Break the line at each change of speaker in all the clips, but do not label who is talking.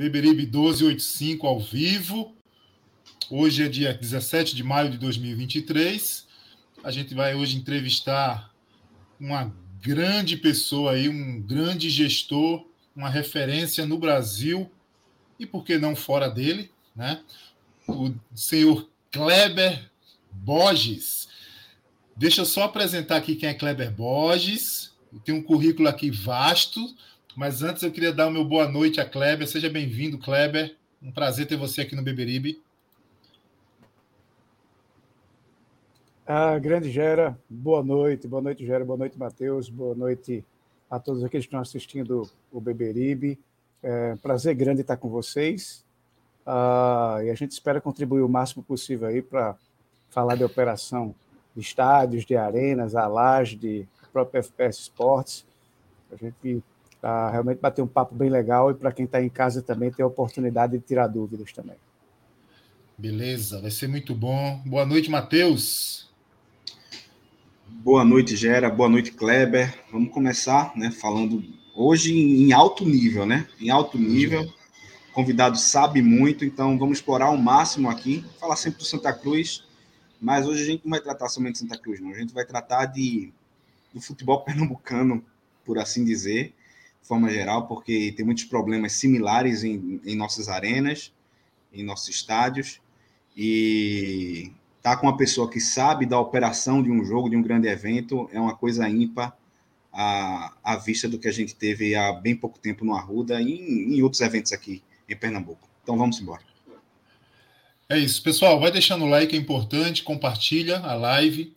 Beberibe 1285 ao vivo. Hoje é dia 17 de maio de 2023. A gente vai hoje entrevistar uma grande pessoa aí, um grande gestor, uma referência no Brasil e por que não fora dele, né? O senhor Kleber Borges. Deixa eu só apresentar aqui quem é Kleber Borges. Tem um currículo aqui vasto mas antes eu queria dar o meu boa noite a Kleber. Seja bem-vindo, Kleber. Um prazer ter você aqui no Beberibe.
Ah, grande Gera, boa noite. Boa noite, Gera. Boa noite, Matheus. Boa noite a todos aqueles que estão assistindo o Beberibe. É um prazer grande estar com vocês. Ah, e a gente espera contribuir o máximo possível aí para falar de operação de estádios, de arenas, a laje, de próprio FPS Esportes. A gente para realmente bater um papo bem legal e para quem está em casa também ter a oportunidade de tirar dúvidas também.
Beleza, vai ser muito bom. Boa noite, Matheus.
Boa noite, Gera. Boa noite, Kleber. Vamos começar, né, falando hoje em alto nível, né? Em alto nível. O convidado sabe muito, então vamos explorar ao máximo aqui. Falar sempre do Santa Cruz, mas hoje a gente não vai tratar somente de Santa Cruz, não. A gente vai tratar de do futebol pernambucano, por assim dizer de forma geral, porque tem muitos problemas similares em, em nossas arenas, em nossos estádios, e estar tá com uma pessoa que sabe da operação de um jogo, de um grande evento, é uma coisa ímpar à, à vista do que a gente teve há bem pouco tempo no Arruda e em, em outros eventos aqui em Pernambuco. Então vamos embora.
É isso, pessoal. Vai deixando o like, é importante, compartilha a live.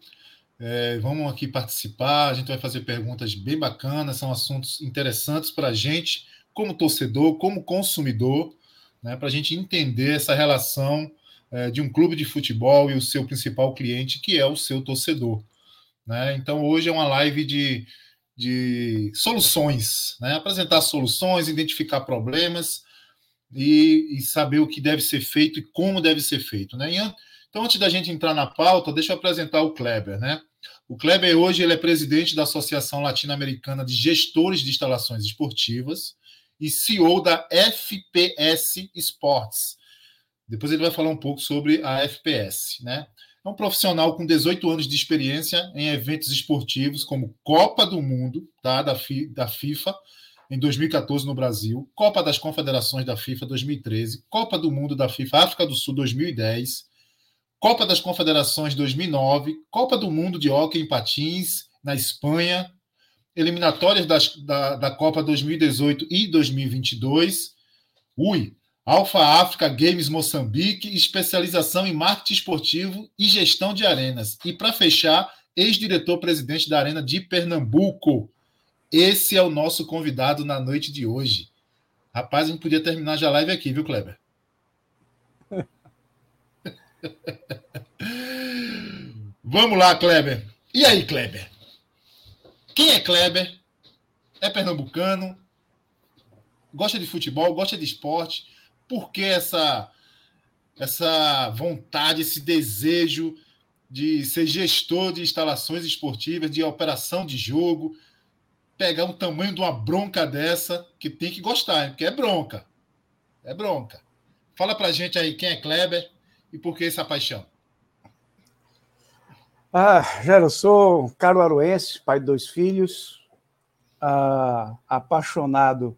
É, vamos aqui participar, a gente vai fazer perguntas bem bacanas, são assuntos interessantes para a gente, como torcedor, como consumidor, né, para a gente entender essa relação é, de um clube de futebol e o seu principal cliente, que é o seu torcedor. Né? Então, hoje é uma live de, de soluções, né? apresentar soluções, identificar problemas e, e, saber o que deve ser feito e como deve ser feito. Né? Então, antes da gente entrar na pauta, deixa eu apresentar o Kleber, né? O Kleber hoje ele é presidente da Associação Latino-Americana de Gestores de Instalações Esportivas e CEO da FPS Sports. Depois ele vai falar um pouco sobre a FPS, né? É um profissional com 18 anos de experiência em eventos esportivos como Copa do Mundo, tá? da, da FIFA, em 2014 no Brasil, Copa das Confederações da FIFA 2013, Copa do Mundo da FIFA África do Sul 2010, Copa das Confederações 2009, Copa do Mundo de Hockey em Patins na Espanha, eliminatórias das, da, da Copa 2018 e 2022. Ui, Alfa África Games Moçambique, especialização em marketing esportivo e gestão de arenas. E para fechar, ex-diretor-presidente da Arena de Pernambuco. Esse é o nosso convidado na noite de hoje. Rapaz, a gente podia terminar já a live aqui, viu, Kleber? Vamos lá, Kleber. E aí, Kleber? Quem é Kleber? É pernambucano? Gosta de futebol? Gosta de esporte? Por que essa, essa vontade, esse desejo de ser gestor de instalações esportivas, de operação de jogo? Pegar o tamanho de uma bronca dessa, que tem que gostar, porque é bronca. É bronca. Fala pra gente aí quem é Kleber e por que essa paixão.
Ah, já eu sou caruaruense, pai de dois filhos, ah, apaixonado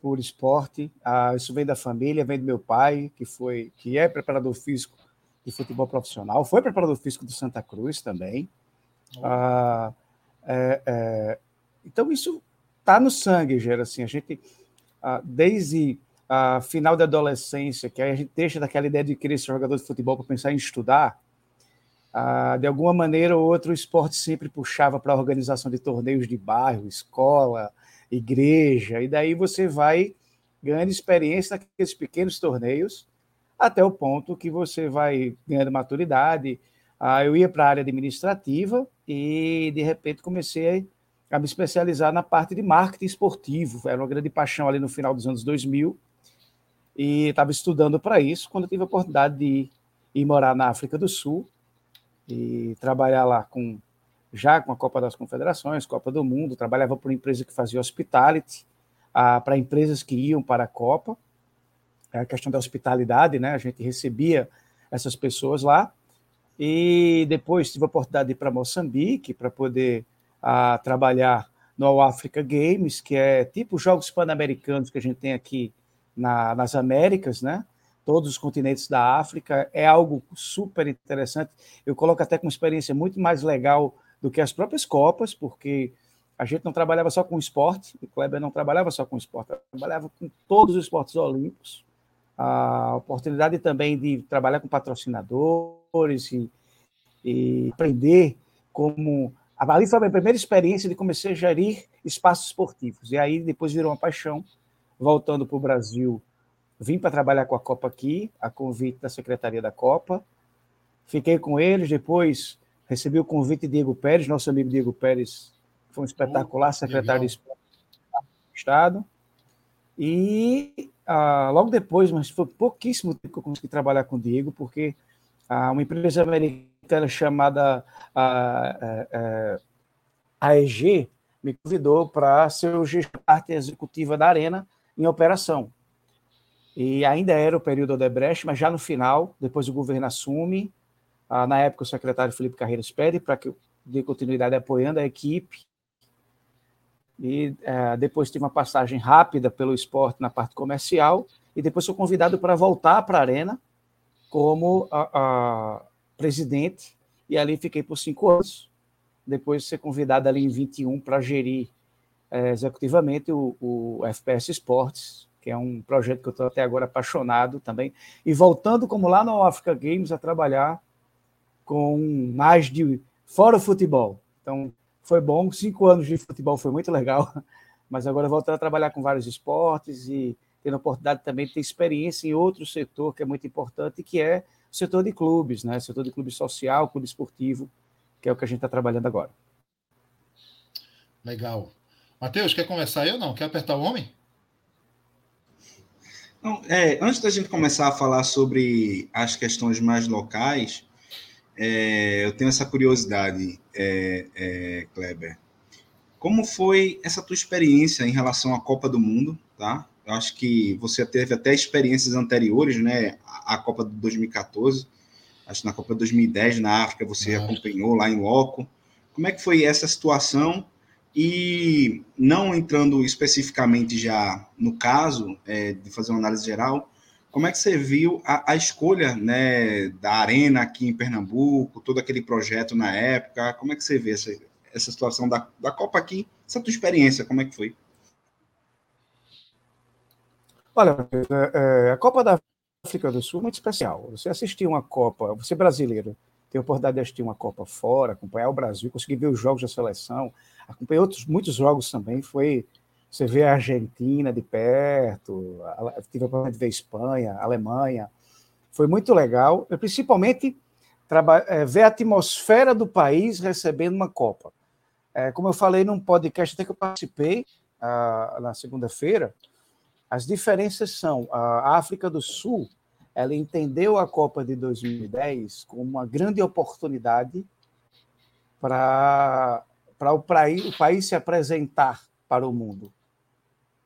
por esporte. Ah, isso vem da família, vem do meu pai, que foi, que é preparador físico de futebol profissional, foi preparador físico do Santa Cruz também. Ah, é, é, então isso está no sangue, Gera. Assim, a gente ah, desde a final da adolescência, que a gente deixa daquela ideia de querer ser jogador de futebol para pensar em estudar de alguma maneira ou outra, o esporte sempre puxava para a organização de torneios de bairro, escola, igreja, e daí você vai ganhando experiência naqueles pequenos torneios, até o ponto que você vai ganhando maturidade. Ah, eu ia para a área administrativa e, de repente, comecei a me especializar na parte de marketing esportivo. Era uma grande paixão ali no final dos anos 2000 e estava estudando para isso quando tive a oportunidade de ir, ir morar na África do Sul e trabalhar lá com já com a Copa das Confederações, Copa do Mundo, trabalhava por uma empresa que fazia hospitality, para empresas que iam para a Copa, é a questão da hospitalidade, né? A gente recebia essas pessoas lá, e depois tive a oportunidade de ir para Moçambique para poder ah, trabalhar no Africa Games, que é tipo os Jogos Pan-Americanos que a gente tem aqui na, nas Américas, né? todos os continentes da África, é algo super interessante. Eu coloco até com uma experiência muito mais legal do que as próprias Copas, porque a gente não trabalhava só com esporte, o Kleber não trabalhava só com esporte, trabalhava com todos os esportes olímpicos. A oportunidade também de trabalhar com patrocinadores e, e aprender como. Ali foi a minha primeira experiência de começar a gerir espaços esportivos. E aí depois virou uma paixão, voltando para o Brasil Vim para trabalhar com a Copa aqui, a convite da Secretaria da Copa. Fiquei com eles, depois recebi o convite de Diego Pérez, nosso amigo Diego Pérez, foi um espetacular secretário de Esporte do Estado. E ah, logo depois, mas foi pouquíssimo tempo que eu consegui trabalhar com o Diego, porque ah, uma empresa americana chamada ah, eh, eh, AEG me convidou para ser o gestor executiva da Arena em operação. E ainda era o período Odebrecht, mas já no final, depois o governo assume. Ah, na época, o secretário Felipe Carreiras pede para que eu dê continuidade apoiando a equipe. E eh, depois tive uma passagem rápida pelo esporte na parte comercial. E depois sou convidado para voltar para a Arena como a presidente. E ali fiquei por cinco anos. Depois ser convidado ali em 21 para gerir eh, executivamente o, o FPS Esportes, que é um projeto que eu estou até agora apaixonado também. E voltando, como lá no Africa Games, a trabalhar com mais de. fora o futebol. Então, foi bom. Cinco anos de futebol foi muito legal, mas agora voltando a trabalhar com vários esportes e tendo a oportunidade também de ter experiência em outro setor que é muito importante, que é o setor de clubes, né? Setor de clube social, clube esportivo, que é o que a gente está trabalhando agora.
Legal. Matheus, quer começar ou não? Quer apertar o homem?
Então, é, antes da gente começar a falar sobre as questões mais locais, é, eu tenho essa curiosidade, é, é, Kleber. Como foi essa tua experiência em relação à Copa do Mundo, tá? Eu acho que você teve até experiências anteriores, né? A Copa de 2014, acho que na Copa de 2010 na África você é. acompanhou lá em loco. Como é que foi essa situação? E não entrando especificamente já no caso é, de fazer uma análise geral, como é que você viu a, a, escolha né, da arena aqui em Pernambuco, todo aquele projeto na época? Como é que você vê essa, essa situação da, da Copa aqui? Essa tua experiência, como é que foi?
Olha, é, é, a Copa da África do Sul é muito especial. Você assistir uma Copa, você brasileiro, ter a oportunidade de assistir uma Copa fora, acompanhar o Brasil, conseguir ver os jogos da seleção, acompanhei outros muitos jogos também, foi você vê a Argentina de perto, tive a oportunidade de ver a Espanha, a Alemanha. Foi muito legal, principalmente é, ver a atmosfera do país recebendo uma Copa. É, como eu falei num podcast até que eu participei uh, na segunda-feira, as diferenças são a África do Sul, ela entendeu a Copa de 2010 como uma grande oportunidade para o, o país se apresentar para o mundo.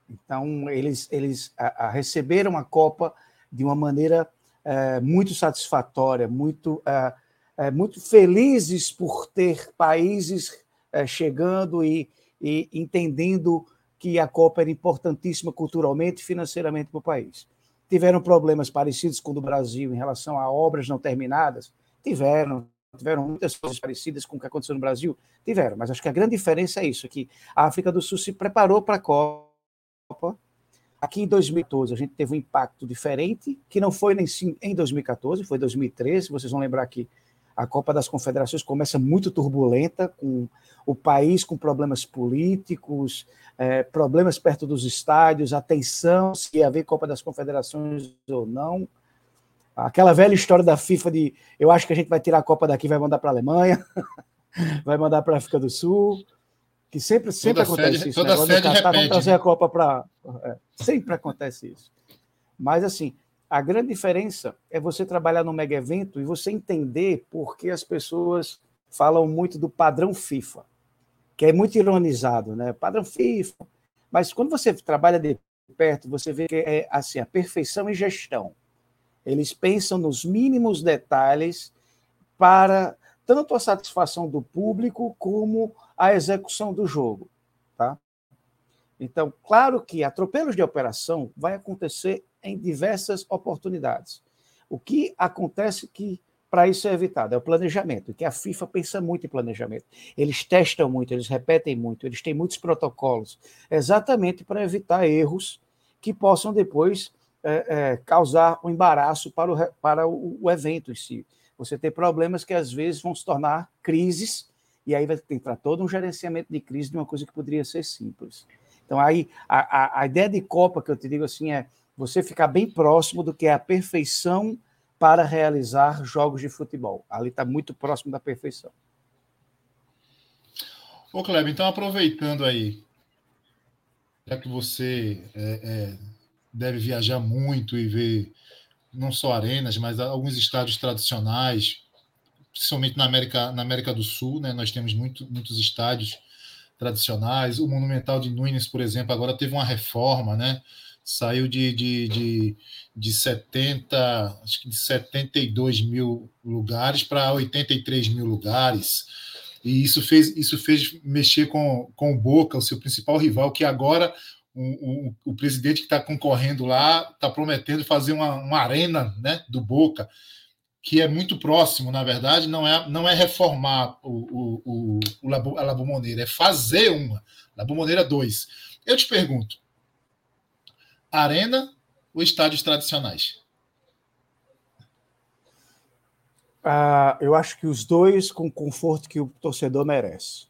Então, eles, eles a, a receberam a Copa de uma maneira é, muito satisfatória, muito, é, é, muito felizes por ter países é, chegando e, e entendendo que a Copa era importantíssima culturalmente e financeiramente para o país. Tiveram problemas parecidos com o do Brasil em relação a obras não terminadas? Tiveram. Tiveram muitas coisas parecidas com o que aconteceu no Brasil? Tiveram, mas acho que a grande diferença é isso, que a África do Sul se preparou para a Copa. Aqui em 2012 a gente teve um impacto diferente, que não foi nem em 2014, foi 2013. Vocês vão lembrar que a Copa das Confederações começa muito turbulenta, com o país com problemas políticos, é, problemas perto dos estádios, a tensão se ia haver Copa das Confederações ou não. Aquela velha história da FIFA de eu acho que a gente vai tirar a Copa daqui e vai mandar para a Alemanha, vai mandar para a África do Sul que sempre, sempre toda acontece sede, isso.
Toda né? sede Catar,
vamos trazer a Copa para. É, sempre acontece isso. Mas, assim, a grande diferença é você trabalhar no mega evento e você entender por que as pessoas falam muito do padrão FIFA, que é muito ironizado, né? Padrão FIFA. Mas quando você trabalha de perto, você vê que é assim, a perfeição em gestão. Eles pensam nos mínimos detalhes para tanto a satisfação do público como a execução do jogo. Tá? Então, claro que atropelos de operação vai acontecer em diversas oportunidades. O que acontece que para isso é evitado é o planejamento, que a FIFA pensa muito em planejamento. Eles testam muito, eles repetem muito, eles têm muitos protocolos, exatamente para evitar erros que possam depois é, é, causar um embaraço para, o, para o, o evento em si. Você tem problemas que às vezes vão se tornar crises e aí vai entrar todo um gerenciamento de crise de uma coisa que poderia ser simples. Então, aí, a, a, a ideia de Copa que eu te digo assim é você ficar bem próximo do que é a perfeição para realizar jogos de futebol. Ali está muito próximo da perfeição.
Ô, Kleber, então aproveitando aí, já que você é, é, deve viajar muito e ver não só arenas, mas alguns estádios tradicionais, principalmente na América, na América do Sul, né? Nós temos muito, muitos estádios tradicionais. O Monumental de Nunes, por exemplo, agora teve uma reforma, né? Saiu de, de, de, de 70, acho que de 72 mil lugares para 83 mil lugares. E isso fez, isso fez mexer com, com o Boca, o seu principal rival, que agora o, o, o presidente que está concorrendo lá está prometendo fazer uma, uma arena né, do Boca que é muito próximo, na verdade, não é, não é reformar o, o, o, Labu, a Labumoneira, é fazer uma. Labumoneira 2. Eu te pergunto: arena ou estádios tradicionais?
Ah, eu acho que os dois com o conforto que o torcedor merece.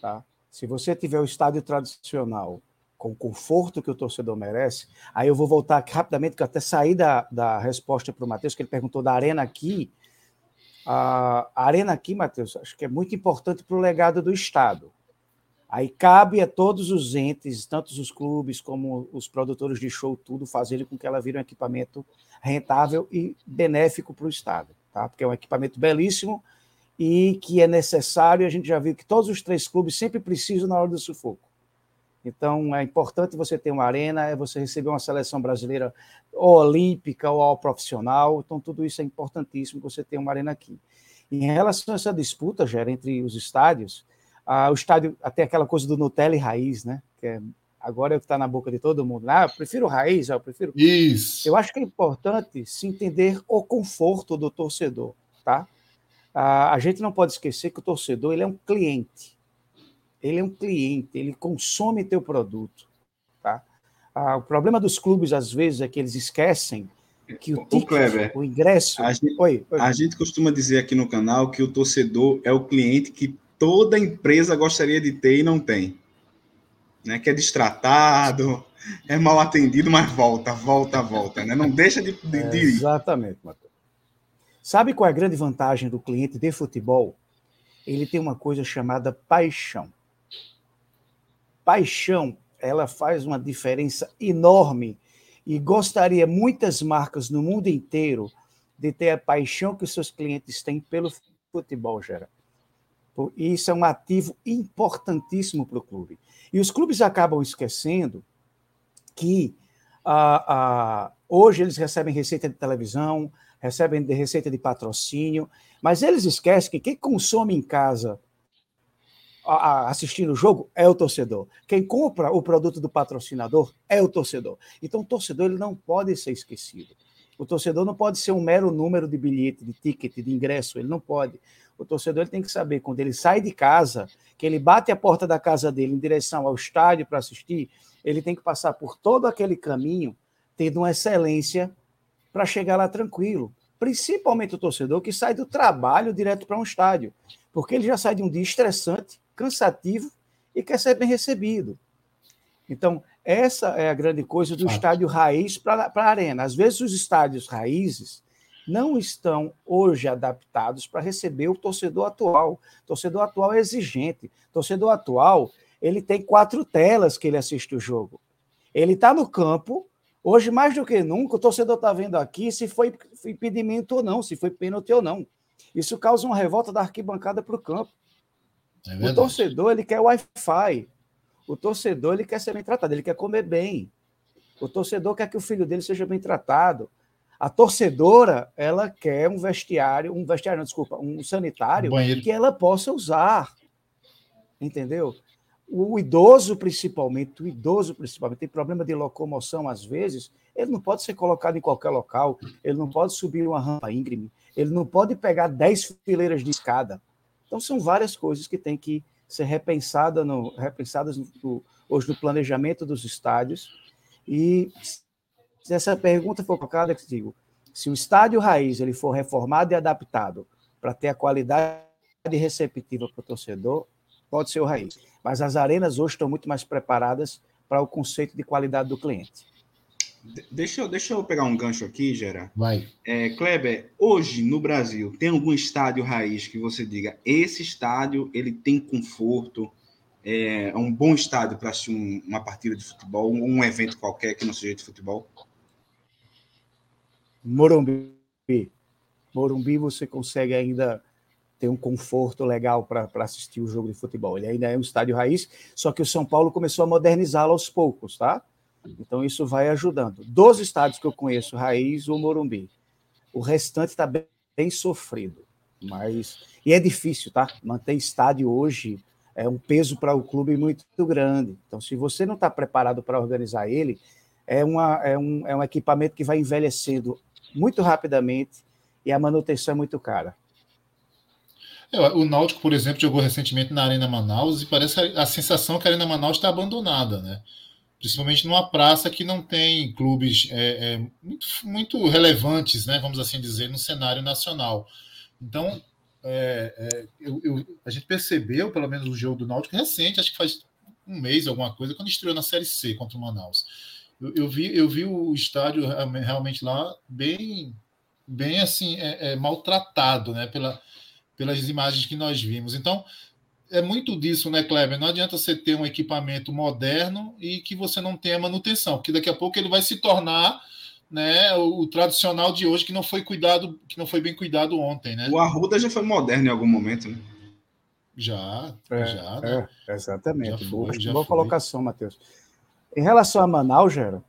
Tá? Se você tiver o estádio tradicional com o conforto que o torcedor merece. Aí eu vou voltar rapidamente, que eu até saí da, da resposta para o Matheus, que ele perguntou da Arena aqui. A, a Arena aqui, Matheus, acho que é muito importante para o legado do Estado. Aí cabe a todos os entes, tanto os clubes como os produtores de show, tudo, fazerem com que ela vire um equipamento rentável e benéfico para o Estado, tá? Porque é um equipamento belíssimo e que é necessário. A gente já viu que todos os três clubes sempre precisam na hora do sufoco. Então, é importante você ter uma arena, é você receber uma seleção brasileira olímpica ou profissional. Então, tudo isso é importantíssimo você ter uma arena aqui. Em relação a essa disputa, Gera, entre os estádios, ah, o estádio, até aquela coisa do Nutella e raiz, né? Que é, agora é o que está na boca de todo mundo. Ah, eu prefiro raiz, eu prefiro.
Isso.
Eu acho que é importante se entender o conforto do torcedor, tá? Ah, a gente não pode esquecer que o torcedor ele é um cliente ele é um cliente, ele consome teu produto. Tá? Ah, o problema dos clubes, às vezes, é que eles esquecem que o, ticket, o, Kleber, o ingresso.
A gente, oi, oi. a gente costuma dizer aqui no canal que o torcedor é o cliente que toda empresa gostaria de ter e não tem. Né? Que é destratado, é mal atendido, mas volta, volta, volta. Né? Não deixa de, de, é,
Exatamente, Matheus. Sabe qual é a grande vantagem do cliente de futebol? Ele tem uma coisa chamada paixão paixão, ela faz uma diferença enorme e gostaria muitas marcas no mundo inteiro de ter a paixão que os seus clientes têm pelo futebol, Gera. Isso é um ativo importantíssimo para o clube. E os clubes acabam esquecendo que ah, ah, hoje eles recebem receita de televisão, recebem de receita de patrocínio, mas eles esquecem que quem consome em casa assistindo o jogo é o torcedor. Quem compra o produto do patrocinador é o torcedor. Então, o torcedor ele não pode ser esquecido. O torcedor não pode ser um mero número de bilhete, de ticket, de ingresso. Ele não pode. O torcedor ele tem que saber, quando ele sai de casa, que ele bate a porta da casa dele em direção ao estádio para assistir, ele tem que passar por todo aquele caminho, tendo uma excelência para chegar lá tranquilo. Principalmente o torcedor que sai do trabalho direto para um estádio, porque ele já sai de um dia estressante, cansativo e quer ser bem recebido. Então, essa é a grande coisa do estádio raiz para a arena. Às vezes, os estádios raízes não estão hoje adaptados para receber o torcedor atual. O torcedor atual é exigente. O torcedor atual ele tem quatro telas que ele assiste o jogo. Ele está no campo. Hoje, mais do que nunca, o torcedor está vendo aqui se foi impedimento ou não, se foi pênalti ou não. Isso causa uma revolta da arquibancada para o campo. É o torcedor ele quer Wi-Fi. O torcedor ele quer ser bem tratado, ele quer comer bem. O torcedor quer que o filho dele seja bem tratado. A torcedora, ela quer um vestiário, um vestiário, não, desculpa, um sanitário um que ela possa usar. Entendeu? O idoso, principalmente, o idoso, principalmente, tem problema de locomoção às vezes, ele não pode ser colocado em qualquer local, ele não pode subir uma rampa íngreme, ele não pode pegar 10 fileiras de escada. Então, são várias coisas que têm que ser repensada no, repensadas no, hoje no planejamento dos estádios. E se essa pergunta for colocada, digo, se o estádio raiz ele for reformado e adaptado para ter a qualidade receptiva para o torcedor, pode ser o raiz. Mas as arenas hoje estão muito mais preparadas para o conceito de qualidade do cliente.
Deixa eu, deixa eu pegar um gancho aqui, Gera.
Vai.
É, Kleber, hoje no Brasil, tem algum estádio raiz que você diga, esse estádio ele tem conforto, é, é um bom estádio para assistir um, uma partida de futebol, um, um evento qualquer que não seja de futebol?
Morumbi. Morumbi você consegue ainda ter um conforto legal para assistir o jogo de futebol. Ele ainda é um estádio raiz, só que o São Paulo começou a modernizá-lo aos poucos, tá? Então, isso vai ajudando. Dos estádios que eu conheço, Raiz, o Morumbi. O restante está bem, bem, sofrido. Mas. E é difícil, tá? Manter estádio hoje é um peso para o clube muito grande. Então, se você não está preparado para organizar ele, é, uma, é, um, é um equipamento que vai envelhecendo muito rapidamente e a manutenção é muito cara.
É, o Náutico, por exemplo, jogou recentemente na Arena Manaus e parece a, a sensação que a Arena Manaus está abandonada, né? Principalmente numa praça que não tem clubes é, é, muito, muito, relevantes, né, vamos assim dizer, no cenário nacional. Então, é, é, eu, eu, a gente percebeu, pelo menos o jogo do Náutico recente, acho que faz um mês, alguma coisa, quando estreou na Série C contra o Manaus. Eu, eu vi, eu vi o estádio realmente lá bem, bem assim, é, é, maltratado, né, pela, pelas imagens que nós vimos. Então, é muito disso, né, Kleber? Não adianta você ter um equipamento moderno e que você não tenha manutenção, porque daqui a pouco ele vai se tornar né, o, o, tradicional de hoje que não foi cuidado, que não foi bem cuidado ontem, né?
O Arruda já foi moderno em algum momento, né?
Já,
é,
já. Né?
É, exatamente. Já boa, foi, boa colocação, Matheus. Em relação a Manaus, Gera,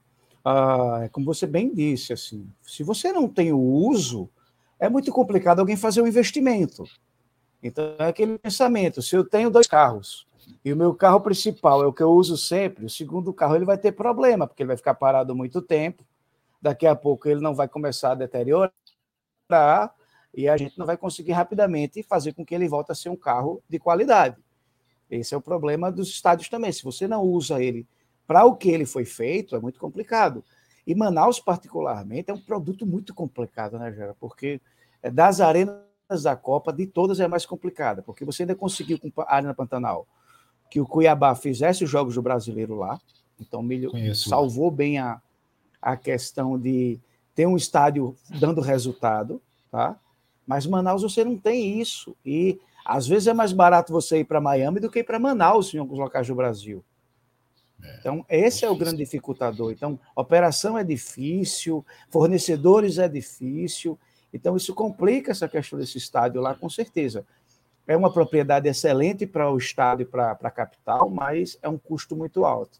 ah, como você bem disse, assim, se você não tem o uso, é muito complicado alguém fazer um investimento. Então, é aquele pensamento: se eu tenho dois carros e o meu carro principal é o que eu uso sempre, o segundo carro ele vai ter problema, porque ele vai ficar parado muito tempo, daqui a pouco ele não vai começar a deteriorar e a gente não vai conseguir rapidamente fazer com que ele volte a ser um carro de qualidade. Esse é o problema dos estádios também. Se você não usa ele para o que ele foi feito, é muito complicado. E Manaus, particularmente, é um produto muito complicado, né, Gera? Porque é das arenas da Copa, de todas é a mais complicada, porque você ainda conseguiu com a Arena Pantanal que o Cuiabá fizesse os Jogos do Brasileiro lá, então milho, salvou bem a, a questão de ter um estádio dando resultado, tá? Mas Manaus você não tem isso. E às vezes é mais barato você ir para Miami do que ir para Manaus em alguns locais do Brasil. É, então, esse é o grande dificultador. Então, operação é difícil, fornecedores é difícil. Então, isso complica essa questão desse estádio lá, com certeza. É uma propriedade excelente para o estado e para a capital, mas é um custo muito alto.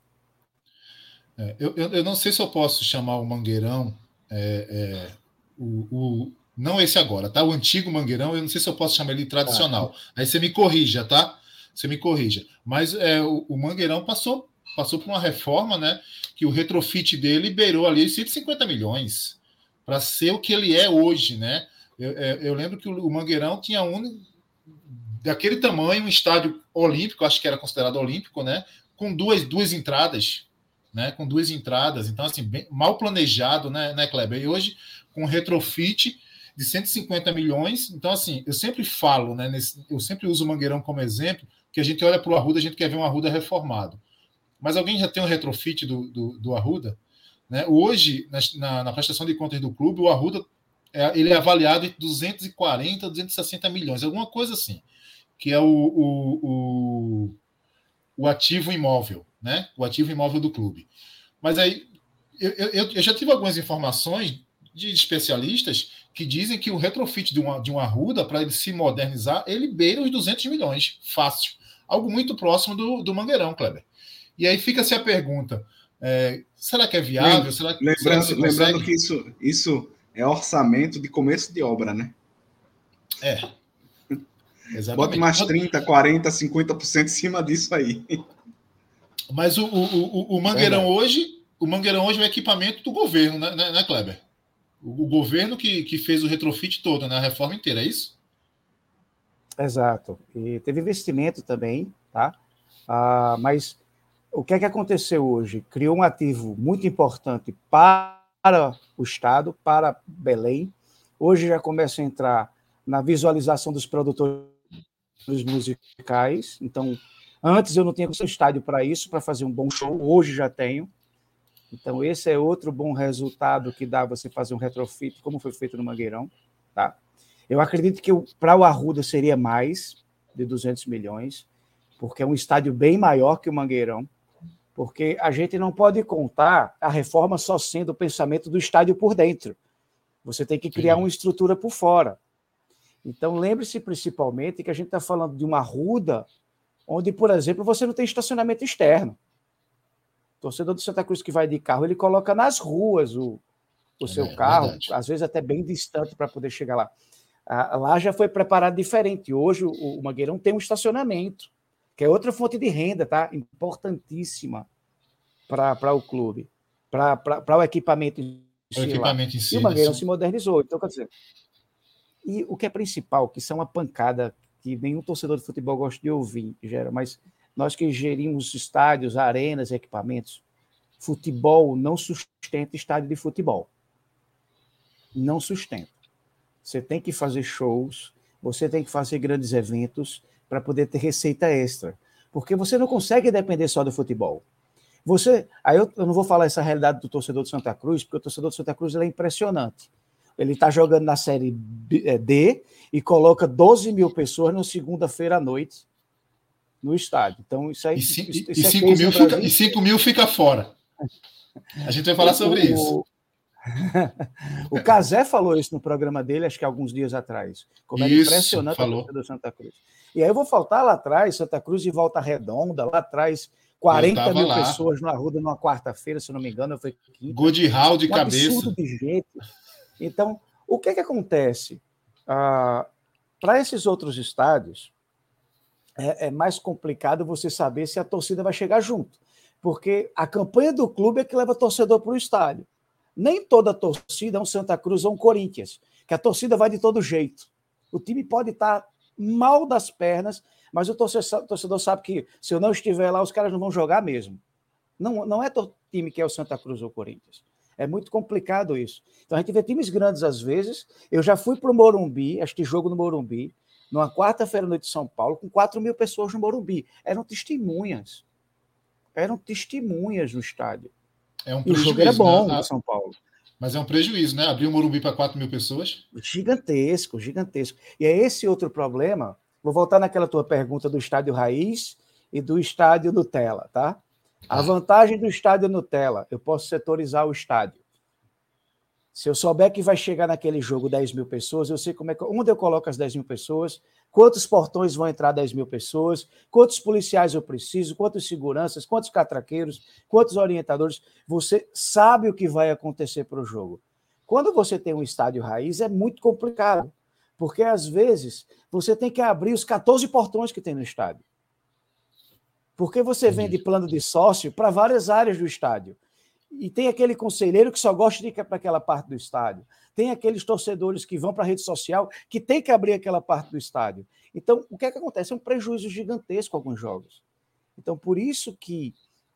É, eu, eu, não sei se eu posso chamar o Mangueirão, é, é, o, o, não esse agora, tá? O antigo Mangueirão, eu não sei se eu posso chamar ele tradicional. Ah, Aí você me corrija, tá? Você me corrija. Mas é, o, o Mangueirão passou passou por uma reforma, né? Que o retrofit dele liberou ali 150 milhões para ser o que ele é hoje, né? Eu, é, eu lembro que o Mangueirão tinha um daquele tamanho, um estádio olímpico, acho que era considerado olímpico, né? Com duas, duas entradas, né? Com duas entradas, então assim bem, mal planejado, né, né, Kleber? E hoje com retrofit de 150 milhões, então assim eu sempre falo, né? Nesse, eu sempre uso o Mangueirão como exemplo, que a gente olha para o Arruda, a gente quer ver um Arruda reformado. Mas alguém já tem um retrofit do, do, do Arruda? Né? Hoje, na, na, prestação de contas do clube, o Arruda é, ele é avaliado em 240, 260 milhões, alguma coisa assim, que é o, o, o, o ativo imóvel, né? o ativo imóvel do clube. Mas aí, eu, eu, eu já tive algumas informações de especialistas que dizem que o retrofit de uma, de um Arruda, para ele se modernizar, ele beira os 200 milhões, fácil. Algo muito próximo do, do Mangueirão, Kleber. E aí fica-se a pergunta: é, será que é viável? Será
que, lembrando, será que lembrando que isso, isso é orçamento de começo de obra, né?
É.
Exatamente. Bota mais 30, 40, 50% em cima disso aí.
Mas o, o, o, o Mangueirão é. hoje, o Mangueirão hoje é o equipamento do governo, né, né, né Kleber? O, o, governo que, que fez o retrofit todo, né? A reforma inteira, é isso?
Exato. E teve investimento também, tá? Ah, mas o que é que aconteceu hoje? Criou um ativo muito importante para o Estado, para Belém. Hoje já começa a entrar na visualização dos produtores musicais. Então, antes eu não tinha um estádio para isso, para fazer um bom show. Hoje já tenho. Então, esse é outro bom resultado que dá você fazer um retrofit, como foi feito no Mangueirão. Tá? Eu acredito que para o Arruda seria mais de 200 milhões, porque é um estádio bem maior que o Mangueirão porque a gente não pode contar a reforma só sendo o pensamento do estádio por dentro. Você tem que criar Sim. uma estrutura por fora. Então, lembre-se principalmente que a gente está falando de uma ruda onde, por exemplo, você não tem estacionamento externo. O torcedor do Santa Cruz que vai de carro, ele coloca nas ruas o, o seu é, carro, verdade. às vezes até bem distante para poder chegar lá. Ah, lá já foi preparado diferente. Hoje o, o Mangueirão tem um estacionamento que é outra fonte de renda, tá? Importantíssima para o clube, para o equipamento em
si. O equipamento em si.
E o Mangueirão se modernizou. Então, quer dizer, e o que é principal, que são uma pancada que nenhum torcedor de futebol gosta de ouvir, gera, mas nós que gerimos estádios, arenas, equipamentos, futebol não sustenta estádio de futebol. Não sustenta. Você tem que fazer shows, você tem que fazer grandes eventos, para poder ter receita extra. Porque você não consegue depender só do futebol. Você, aí eu, eu, não vou falar essa realidade do torcedor de Santa Cruz, porque o torcedor de Santa Cruz é impressionante. Ele está jogando na série D é, e coloca 12 mil pessoas na segunda-feira à noite no estádio. Então, isso aí.
E 5 é mil, fica, e cinco mil fica fora. A gente vai falar sobre o, isso.
o Casé falou isso no programa dele, acho que alguns dias atrás. Como é impressionante
falou.
do Santa Cruz. E aí eu vou faltar lá atrás, Santa Cruz e Volta Redonda, lá atrás, 40 mil lá. pessoas no Arruda numa quarta-feira, se não me engano, foi
quinta. Gol de hall de um cabeça.
de gente. Então, o que, que acontece? Ah, Para esses outros estádios, é, é mais complicado você saber se a torcida vai chegar junto. Porque a campanha do clube é que leva torcedor para o estádio. Nem toda torcida é um Santa Cruz ou um Corinthians, que a torcida vai de todo jeito. O time pode estar mal das pernas, mas o torcedor, sabe que se eu não estiver lá, os caras não vão jogar mesmo. Não, não é time que é o Santa Cruz ou o Corinthians. É muito complicado isso. Então a gente vê times grandes às vezes. Eu já fui para o Morumbi, este jogo no Morumbi, numa quarta-feira noite de São Paulo, com 4 mil pessoas no Morumbi. Eram testemunhas. Eram testemunhas no estádio.
É um e o jogo era bom né? São Paulo. Mas é um prejuízo, né? Abrir o Morumbi para 4 mil pessoas.
Gigantesco, gigantesco. E é esse outro problema Vou voltar naquela tua pergunta do estádio raiz e do estádio Nutella, tá? A vantagem do estádio Nutella, eu posso setorizar o estádio. Se eu souber que vai chegar naquele jogo 10 mil pessoas, eu sei como é que, onde eu coloco as 10 mil pessoas, quantos portões vão entrar 10 mil pessoas, quantos policiais eu preciso, quantos seguranças, quantos catraqueiros, quantos orientadores. Você sabe o que vai acontecer para o jogo. Quando você tem um estádio raiz, é muito complicado. Porque, às vezes, você tem que abrir os 14 portões que tem no estádio. Porque você vende plano de sócio para várias áreas do estádio. E tem aquele conselheiro que só gosta de ir para aquela parte do estádio. Tem aqueles torcedores que vão para a rede social que tem que abrir aquela parte do estádio. Então, o que é que acontece? É um prejuízo gigantesco alguns jogos. Então, por isso que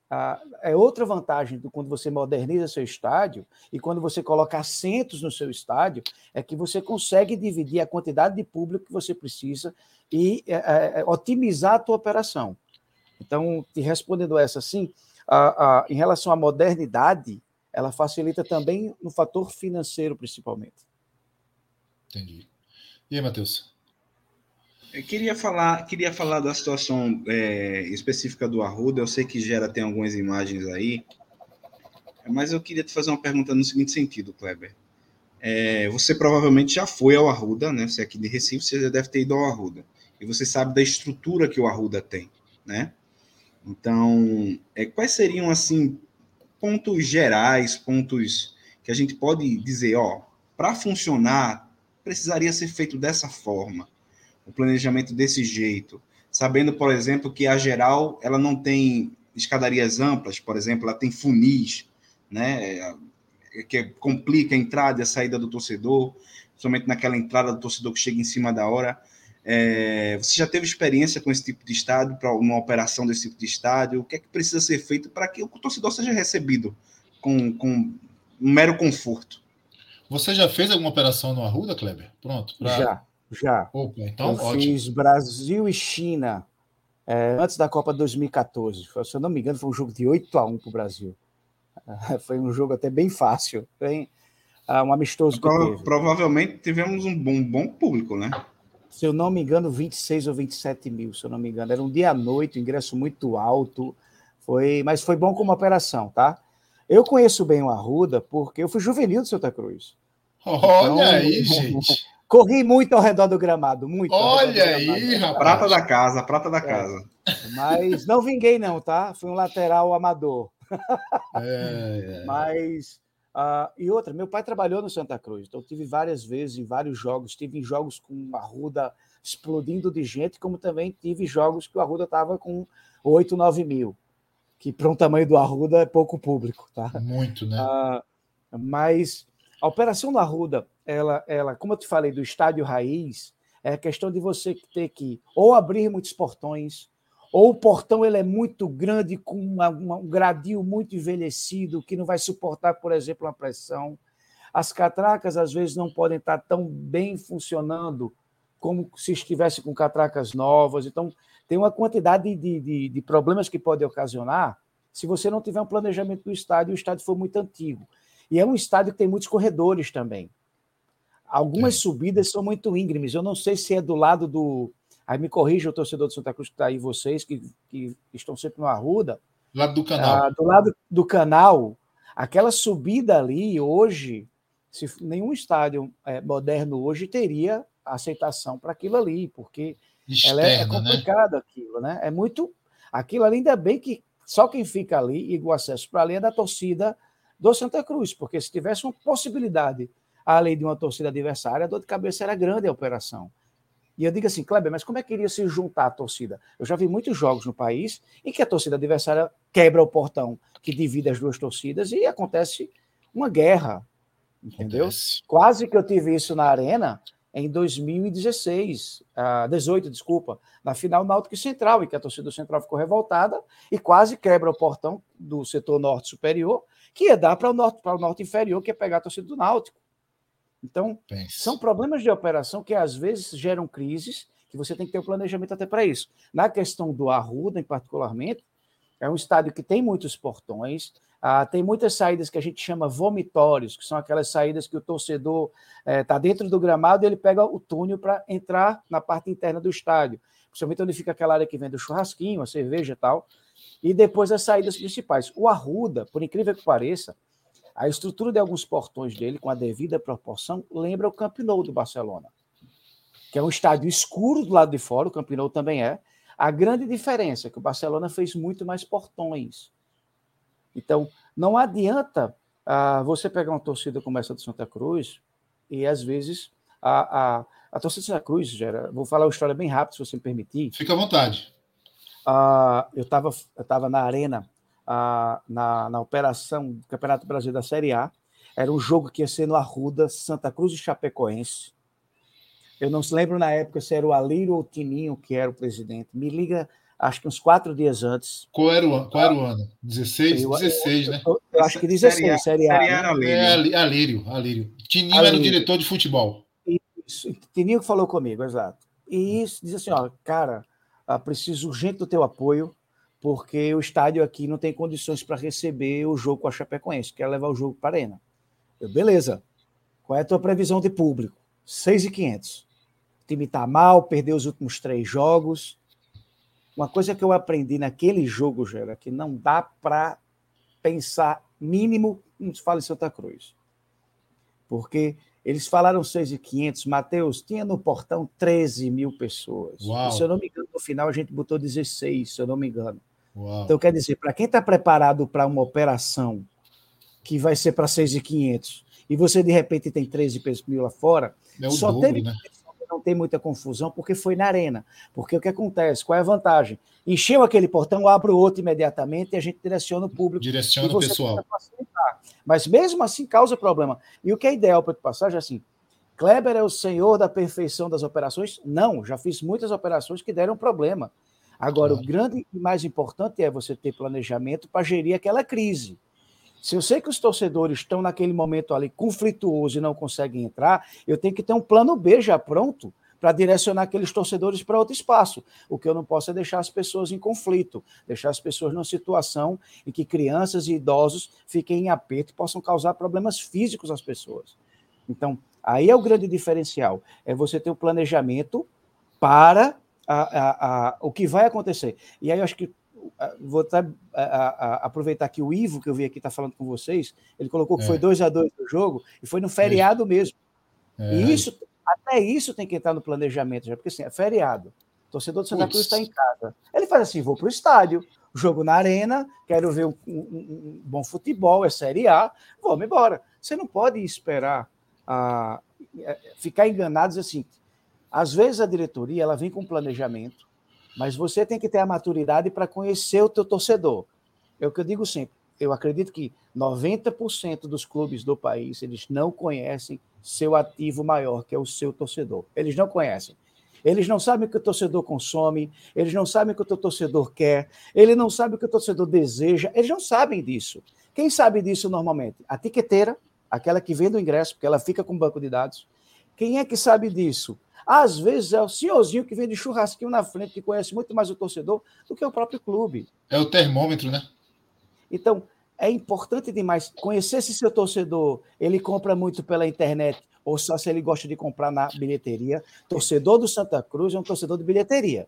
ah, é outra vantagem do quando você moderniza seu estádio e quando você coloca assentos no seu estádio, é que você consegue dividir a quantidade de público que você precisa e é, é, otimizar a tua operação. Então, te respondendo essa, sim, a, a, em relação à modernidade, ela facilita também no fator financeiro, principalmente.
Entendi. E aí, Matheus?
Eu queria falar, queria falar da situação é, específica do Arruda. Eu sei que gera tem algumas imagens aí, mas eu queria te fazer uma pergunta no seguinte sentido, Kleber. É, você provavelmente já foi ao Arruda, né? Você é aqui de Recife, você já deve ter ido ao Arruda. E você sabe da estrutura que o Arruda tem, né? Então, é, quais seriam, assim, pontos gerais, pontos que a gente pode dizer, ó, para funcionar, precisaria ser feito dessa forma o planejamento desse jeito, sabendo, por exemplo, que a geral ela não tem escadarias amplas, por exemplo, ela tem funis, né, que complica a entrada e a saída do torcedor, somente naquela entrada do torcedor que chega em cima da hora. É, você já teve experiência com esse tipo de estádio, para uma operação desse tipo de estádio? O que é que precisa ser feito para que o torcedor seja recebido com, com um mero conforto?
Você já fez alguma operação no Arruda, Kleber? Pronto.
Pra... Já. Já.
Opa, então,
eu ótimo. fiz Brasil e China é, antes da Copa 2014. Se eu não me engano, foi um jogo de 8 a 1 para o Brasil. foi um jogo até bem fácil, bem, uh, um amistoso.
Pro, provavelmente tivemos um bom, bom público, né?
Se eu não me engano, 26 ou 27 mil, se eu não me engano. Era um dia à noite, ingresso muito alto. Foi, mas foi bom como operação, tá? Eu conheço bem o Arruda porque eu fui juvenil de Santa Cruz.
Olha então, aí, gente.
Corri muito ao redor do gramado, muito.
Olha aí, rapaz.
Prata da casa, prata da é. casa.
Mas não vinguei, não, tá? Fui um lateral amador. É, é. Mas. Uh, e outra, meu pai trabalhou no Santa Cruz, então tive várias vezes em vários jogos, tive em jogos com a Ruda explodindo de gente, como também tive jogos que o Arruda estava com 8, 9 mil, que para um tamanho do Arruda é pouco público, tá?
Muito, né? Uh,
mas a operação do Arruda ela, ela, como eu te falei, do estádio raiz, é a questão de você ter que ou abrir muitos portões, ou o portão ele é muito grande, com uma, uma, um gradil muito envelhecido, que não vai suportar, por exemplo, uma pressão. As catracas, às vezes, não podem estar tão bem funcionando como se estivesse com catracas novas. Então, tem uma quantidade de, de, de problemas que pode ocasionar se você não tiver um planejamento do estádio e o estádio for muito antigo. E é um estádio que tem muitos corredores também. Algumas é. subidas são muito íngremes. Eu não sei se é do lado do. Aí me corrija o torcedor de Santa Cruz que está aí, vocês, que, que estão sempre no Arruda.
Do lado do canal.
Ah, do lado do canal, aquela subida ali, hoje, se nenhum estádio é, moderno hoje teria aceitação para aquilo ali, porque Externa, ela é, é né? complicado né? aquilo, né? É muito. Aquilo ali, ainda bem que só quem fica ali e o acesso para ali é da torcida do Santa Cruz, porque se tivesse uma possibilidade além de uma torcida adversária, a dor de cabeça era grande a operação. E eu digo assim, Kleber, mas como é que iria se juntar a torcida? Eu já vi muitos jogos no país em que a torcida adversária quebra o portão que divide as duas torcidas e acontece uma guerra, entendeu? Acontece. Quase que eu tive isso na Arena em 2016, uh, 18, desculpa, na final Náutico e Central, em que a torcida Central ficou revoltada e quase quebra o portão do setor norte superior, que ia dar para o norte, para o norte inferior, que é pegar a torcida do Náutico. Então, Pense. são problemas de operação que às vezes geram crises, que você tem que ter um planejamento até para isso. Na questão do Arruda, em particularmente, é um estádio que tem muitos portões, ah, tem muitas saídas que a gente chama vomitórios, que são aquelas saídas que o torcedor está eh, dentro do gramado e ele pega o túnel para entrar na parte interna do estádio, principalmente onde fica aquela área que vem do churrasquinho, a cerveja e tal, e depois as saídas principais. O Arruda, por incrível que pareça, a estrutura de alguns portões dele, com a devida proporção, lembra o Camp Nou do Barcelona, que é um estádio escuro do lado de fora, o Camp Nou também é. A grande diferença é que o Barcelona fez muito mais portões. Então, não adianta ah, você pegar uma torcida como essa do Santa Cruz e, às vezes, a, a, a torcida do Santa Cruz, Gera, vou falar uma história bem rápida, se você me permitir.
Fica à vontade.
Ah, eu estava eu tava na arena, ah, na, na operação do Campeonato Brasileiro da Série A. Era um jogo que ia ser no Arruda, Santa Cruz e Chapecoense. Eu não se lembro na época se era o Alírio ou o Tininho que era o presidente. Me liga acho que uns quatro dias antes.
Qual era o, ano? qual era o ano? 16? Eu, 16,
eu, né? Eu, eu, acho que 16, Série A. Série A,
né? É, Alírio, Alírio. Tininho Alírio. era o diretor de futebol.
Isso, Tininho que falou comigo, exato. E isso diz assim, ó, cara, ah, preciso urgente do teu apoio, porque o estádio aqui não tem condições para receber o jogo com a Chapecoense, quer levar o jogo para a Arena. Eu, beleza. Qual é a tua previsão de público? 6,500. O time está mal, perdeu os últimos três jogos, uma coisa que eu aprendi naquele jogo, Gera, que não dá para pensar mínimo, não se fala em Santa Cruz. Porque eles falaram 6,500, Matheus, tinha no portão 13 mil pessoas. Se eu não me engano, no final a gente botou 16, se eu não me engano. Uau. Então, quer dizer, para quem está preparado para uma operação que vai ser para 6,500 e você de repente tem 13 mil lá fora, é só dobro, teve né? Tem muita confusão, porque foi na arena. Porque o que acontece? Qual é a vantagem? Encheu aquele portão, abre o outro imediatamente e a gente direciona o público.
Direciona o pessoal.
Mas mesmo assim causa problema. E o que é ideal para passagem é assim: Kleber é o senhor da perfeição das operações? Não, já fiz muitas operações que deram problema. Agora, claro. o grande e mais importante é você ter planejamento para gerir aquela crise. Se eu sei que os torcedores estão naquele momento ali conflituoso e não conseguem entrar, eu tenho que ter um plano B já pronto para direcionar aqueles torcedores para outro espaço. O que eu não posso é deixar as pessoas em conflito, deixar as pessoas numa situação em que crianças e idosos fiquem em aperto e possam causar problemas físicos às pessoas. Então, aí é o grande diferencial, é você ter um planejamento para a, a, a, o que vai acontecer. E aí eu acho que vou a, a, aproveitar que o Ivo, que eu vi aqui, está falando com vocês, ele colocou que é. foi 2 a 2 no jogo, e foi no feriado é. mesmo. É. E isso, até isso tem que entrar no planejamento, já, porque assim, é feriado. O torcedor do Santa Cruz está em casa. Ele faz assim: vou para o estádio, jogo na arena, quero ver um, um, um, bom futebol, é Série A, vamos embora. Você não pode esperar a, ficar enganado assim. Às vezes a diretoria ela vem com planejamento, mas você tem que ter a maturidade para conhecer o teu torcedor. É o que eu digo sempre. Eu acredito que 90% dos clubes do país, eles não conhecem seu ativo maior, que é o seu torcedor. Eles não conhecem. Eles não sabem o que o torcedor consome, eles não sabem o que o torcedor quer, ele não sabe o que o torcedor deseja, eles não sabem disso. Quem sabe disso normalmente? A tiqueteira, aquela que vende o ingresso, porque ela fica com o banco de dados. Quem é que sabe disso? Às vezes é o senhorzinho que vem de churrasquinho na frente, que conhece muito mais o torcedor do que o próprio clube.
É o termômetro, né?
Então, é importante demais conhecer se seu torcedor ele compra muito pela internet ou só se ele gosta de comprar na bilheteria. Torcedor do Santa Cruz é um torcedor de bilheteria.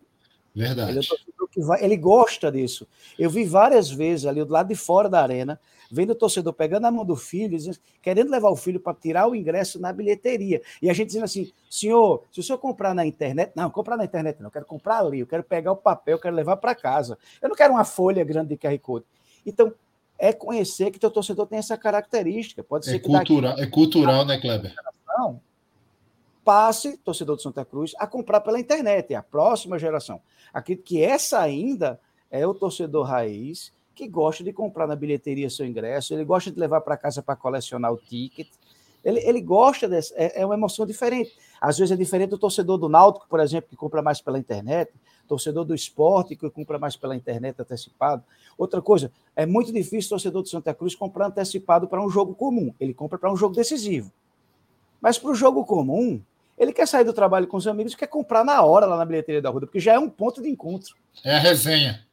Verdade.
Ele, é que vai, ele gosta disso. Eu vi várias vezes ali do lado de fora da arena, vendo o torcedor pegando a mão do filho, querendo levar o filho para tirar o ingresso na bilheteria. E a gente dizendo assim: senhor, se o senhor comprar na internet, não, comprar na internet não, eu quero comprar ali, eu quero pegar o papel, eu quero levar para casa. Eu não quero uma folha grande de QR Code. Então, é conhecer que teu torcedor tem essa característica. Pode
é
ser
cultural,
daqui,
é cultural, né, Kleber?
Não, passe, torcedor do Santa Cruz, a comprar pela internet, é a próxima geração. Acredito que essa ainda é o torcedor raiz que gosta de comprar na bilheteria seu ingresso, ele gosta de levar para casa para colecionar o ticket. Ele, ele gosta dessa, é, é, uma emoção diferente. Às vezes é diferente do torcedor do Náutico, por exemplo, que compra mais pela internet, torcedor do esporte que compra mais pela internet antecipado. Outra coisa, é muito difícil o torcedor do Santa Cruz comprar antecipado para um jogo comum. Ele compra para um jogo decisivo. Mas para o jogo comum, ele quer sair do trabalho com os amigos e quer comprar na hora lá na bilheteria da Ruda, porque já é um ponto de encontro.
É a resenha.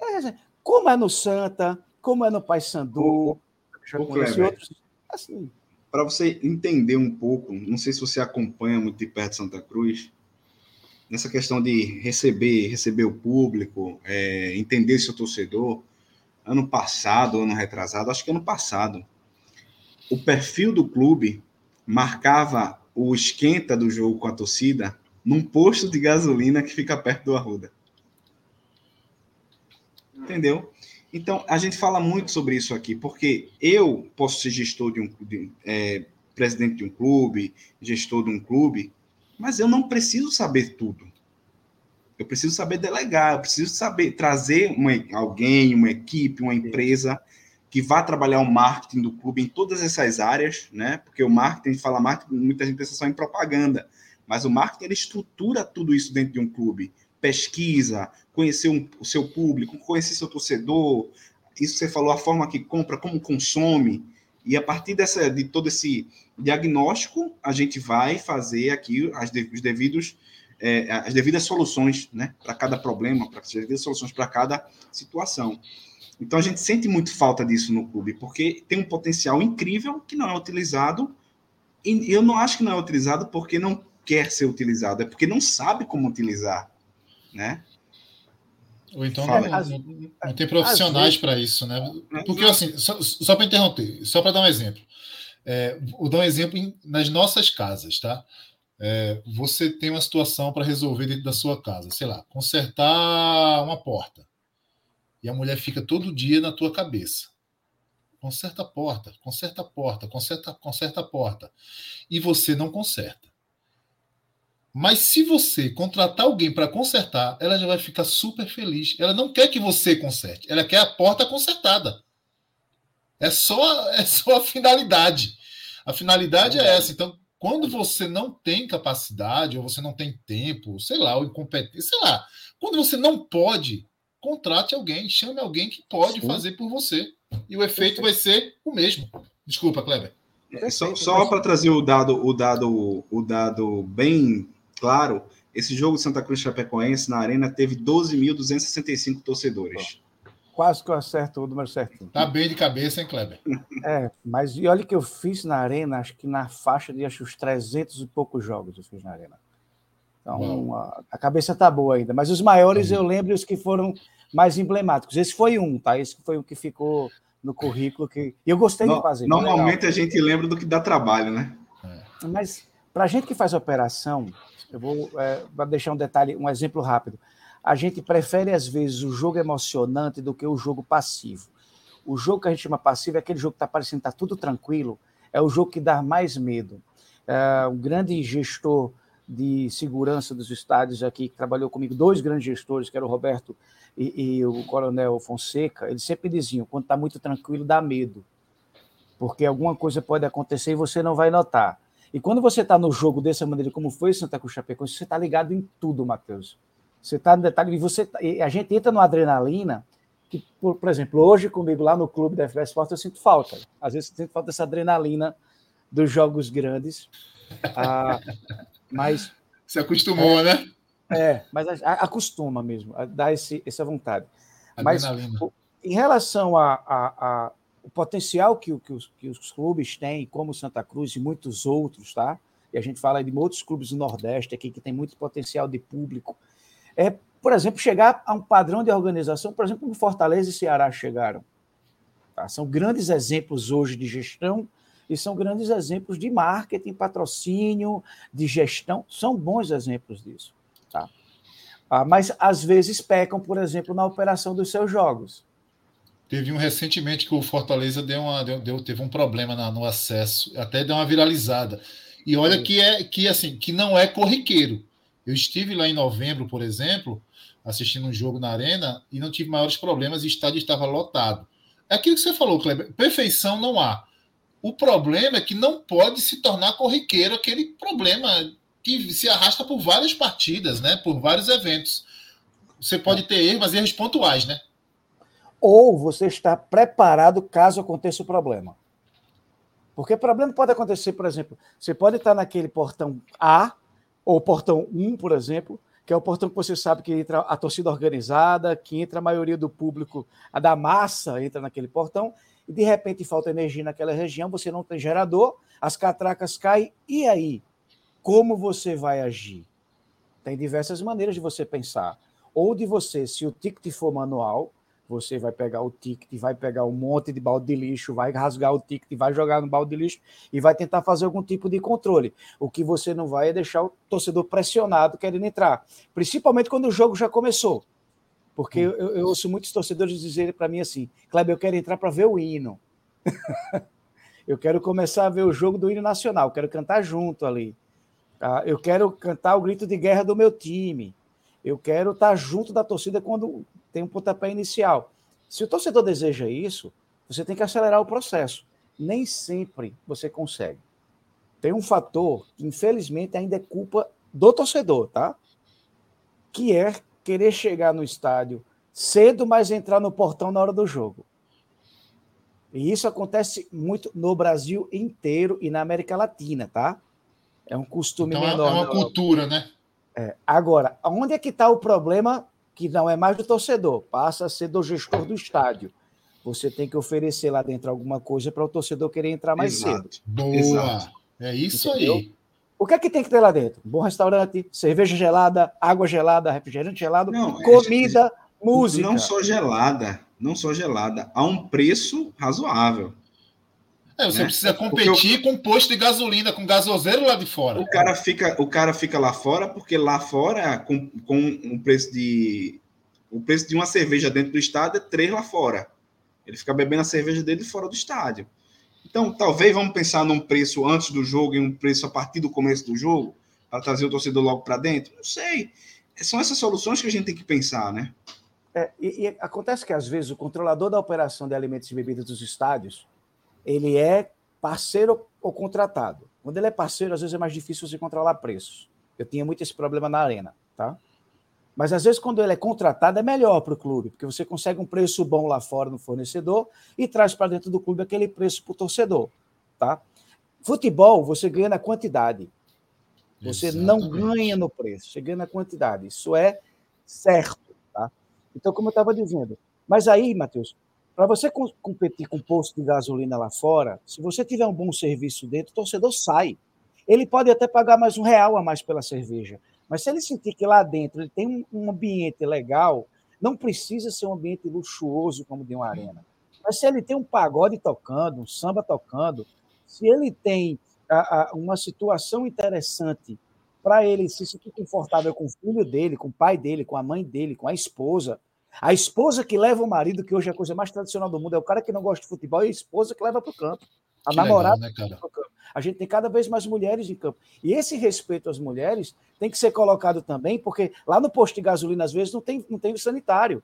É a resenha. Como é no Santa, como é no Paysandu,
já conheci outros. Assim. Para você entender um pouco, não sei se você acompanha muito de perto Santa Cruz, nessa questão de receber, receber o público, é, entender seu torcedor. Ano passado, ano retrasado, acho que ano passado, o perfil do clube marcava o esquenta do jogo com a torcida num posto de gasolina que fica perto do Arruda. Entendeu? Então, a gente fala muito sobre isso aqui, porque eu posso ser gestor de um de, é, presidente de um clube, gestor de um clube, mas eu não preciso saber tudo. Eu preciso saber delegar, eu preciso saber trazer uma, alguém, uma equipe, uma empresa que vá trabalhar o marketing do clube em todas essas áreas, né? Porque o marketing, fala marketing, muita gente pensa só em propaganda, mas o marketing ele estrutura tudo isso dentro de um clube. Pesquisa, conhecer um, o seu público, conhecer seu torcedor, isso você falou, a forma que compra, como consome, e a partir dessa, de todo esse diagnóstico, a gente vai fazer aqui as, os devidos, é, as devidas soluções, né? Para cada problema, para as devidas soluções para cada situação. Então a gente sente muito falta disso no clube, porque tem um potencial incrível que não é utilizado. E eu não acho que não é utilizado porque não quer ser utilizado, é porque não sabe como utilizar, né?
Ou então não, não, não, tem profissionais para isso, né? Porque assim, só, só para interromper, só para dar um exemplo. É, vou dar um exemplo em, nas nossas casas, tá? É, você tem uma situação para resolver dentro da sua casa, sei lá, consertar uma porta. E a mulher fica todo dia na tua cabeça. Conserta a porta, conserta a porta, conserta, conserta a porta. E você não conserta. Mas se você contratar alguém para consertar, ela já vai ficar super feliz. Ela não quer que você conserte, ela quer a porta consertada. É só, é só a finalidade. A finalidade é essa. Então, quando você não tem capacidade, ou você não tem tempo, sei lá, ou incompetência, sei lá, quando você não pode, contrate alguém, chame alguém que pode Sim. fazer por você. E o efeito vai ser o mesmo. Desculpa, Kleber.
É, só, só para trazer o dado, o dado, o dado bem claro, esse jogo de Santa Cruz Chapecoense na Arena teve 12.265 torcedores.
Quase que eu acerto o número certinho.
Tá bem de cabeça, hein, Kleber?
É, mas e olha que eu fiz na Arena, acho que na faixa de acho, uns 300 e poucos jogos eu fiz na Arena. Então, a, a, cabeça tá boa ainda. Mas os maiores uhum. eu lembro os que foram mais emblemáticos. Esse foi um, tá? Esse foi o que ficou no currículo que e eu gostei no, de fazer.
Normalmente a gente lembra do que dá trabalho, né?
É. Mas para a gente que faz operação, eu vou é, deixar um detalhe, um exemplo rápido. A gente prefere às vezes o jogo emocionante do que o jogo passivo. O jogo que a gente chama passivo é aquele jogo que está parecendo que está tudo tranquilo, é o jogo que dá mais medo. É, um grande gestor de segurança dos estádios aqui, que trabalhou comigo, dois grandes gestores, que eram o Roberto e, e o Coronel Fonseca, eles sempre diziam: quando está muito tranquilo, dá medo, porque alguma coisa pode acontecer e você não vai notar. E quando você está no jogo dessa maneira, como foi Santa Cruz Chapecoense, você está ligado em tudo, Matheus. Você está no detalhe, e você, tá, a gente entra numa adrenalina que, por, por, exemplo, hoje comigo lá no clube da FBS Sport, eu sinto falta. Às vezes eu sinto falta dessa adrenalina dos jogos grandes. Ah, mas.
Se acostumou,
é,
né?
É, mas acostuma mesmo, dá esse, essa vontade. Mas em relação a, a, a o potencial que, que, os, que, os, clubes têm, como Santa Cruz e muitos outros, tá? E a gente fala de outros clubes do Nordeste aqui que tem muito potencial de público. É por exemplo, chegar a um padrão de organização, por exemplo, como Fortaleza e Ceará chegaram. Tá? São grandes exemplos hoje de gestão e são grandes exemplos de marketing, patrocínio, de gestão, são bons exemplos disso. Tá? Ah, mas às vezes pecam, por exemplo, na operação dos seus jogos.
Teve um recentemente que o Fortaleza deu uma, deu, deu teve um problema na, no acesso, até deu uma viralizada. E olha que é que assim que não é corriqueiro. Eu estive lá em novembro, por exemplo, assistindo um jogo na arena e não tive maiores problemas. O estádio estava lotado. É aquilo que você falou, Kleber. Perfeição não há. O problema é que não pode se tornar corriqueiro aquele problema que se arrasta por várias partidas, né? Por vários eventos. Você pode ter erros, mas erros pontuais, né?
Ou você está preparado caso aconteça o problema. Porque problema pode acontecer, por exemplo, você pode estar naquele portão A, ou portão 1, por exemplo, que é o portão que você sabe que entra a torcida organizada, que entra a maioria do público, a da massa entra naquele portão, e de repente falta energia naquela região, você não tem gerador, as catracas caem, e aí? Como você vai agir? Tem diversas maneiras de você pensar. Ou de você, se o ticket for manual, você vai pegar o ticket, vai pegar um monte de balde de lixo, vai rasgar o ticket, vai jogar no balde de lixo e vai tentar fazer algum tipo de controle. O que você não vai é deixar o torcedor pressionado querendo entrar, principalmente quando o jogo já começou. Porque eu, eu ouço muitos torcedores dizerem para mim assim: Kleber, eu quero entrar para ver o hino. eu quero começar a ver o jogo do hino nacional, quero cantar junto ali. Tá? Eu quero cantar o grito de guerra do meu time. Eu quero estar junto da torcida quando tem um pontapé inicial. Se o torcedor deseja isso, você tem que acelerar o processo. Nem sempre você consegue. Tem um fator que, infelizmente, ainda é culpa do torcedor, tá? Que é querer chegar no estádio cedo, mas entrar no portão na hora do jogo. E isso acontece muito no Brasil inteiro e na América Latina, tá? É um costume
então, menor. É uma cultura, né?
É. Agora, onde é que está o problema que não é mais do torcedor, passa a ser do gestor do estádio. Você tem que oferecer lá dentro alguma coisa para o torcedor querer entrar mais Exato. cedo.
Boa! Exato. É isso Entendeu? aí.
O que é que tem que ter lá dentro? bom restaurante, cerveja gelada, água gelada, refrigerante gelado, não, é comida, é, música.
Não só gelada, não só gelada, a um preço razoável.
É, você né? precisa competir eu... com posto de gasolina, com gasoseiro lá de fora.
O cara fica, o cara fica lá fora, porque lá fora, com, com um preço de. O preço de uma cerveja dentro do estádio é três lá fora. Ele fica bebendo a cerveja dele fora do estádio. Então, talvez vamos pensar num preço antes do jogo e um preço a partir do começo do jogo, para trazer o torcedor logo para dentro? Não sei. São essas soluções que a gente tem que pensar, né?
É, e, e acontece que, às vezes, o controlador da operação de alimentos e bebidas dos estádios ele é parceiro ou contratado. Quando ele é parceiro, às vezes é mais difícil você controlar preços. Eu tinha muito esse problema na arena, tá? Mas às vezes quando ele é contratado é melhor para o clube, porque você consegue um preço bom lá fora no fornecedor e traz para dentro do clube aquele preço para o torcedor, tá? Futebol você ganha na quantidade. Você Exatamente. não ganha no preço, você ganha na quantidade. Isso é certo, tá? Então, como eu estava dizendo, mas aí, Matheus, para você competir com posto de gasolina lá fora, se você tiver um bom serviço dentro, o torcedor sai. Ele pode até pagar mais um real a mais pela cerveja. Mas se ele sentir que lá dentro ele tem um ambiente legal, não precisa ser um ambiente luxuoso como de uma arena. Mas se ele tem um pagode tocando, um samba tocando, se ele tem a, a, uma situação interessante para ele se sentir confortável com o filho dele, com o pai dele, com a mãe dele, com a esposa, a esposa que leva o marido, que hoje é a coisa mais tradicional do mundo, é o cara que não gosta de futebol, e a esposa que leva para o campo. A que namorada legal, né, campo. A gente tem cada vez mais mulheres em campo. E esse respeito às mulheres tem que ser colocado também, porque lá no posto de gasolina, às vezes, não tem, não tem sanitário.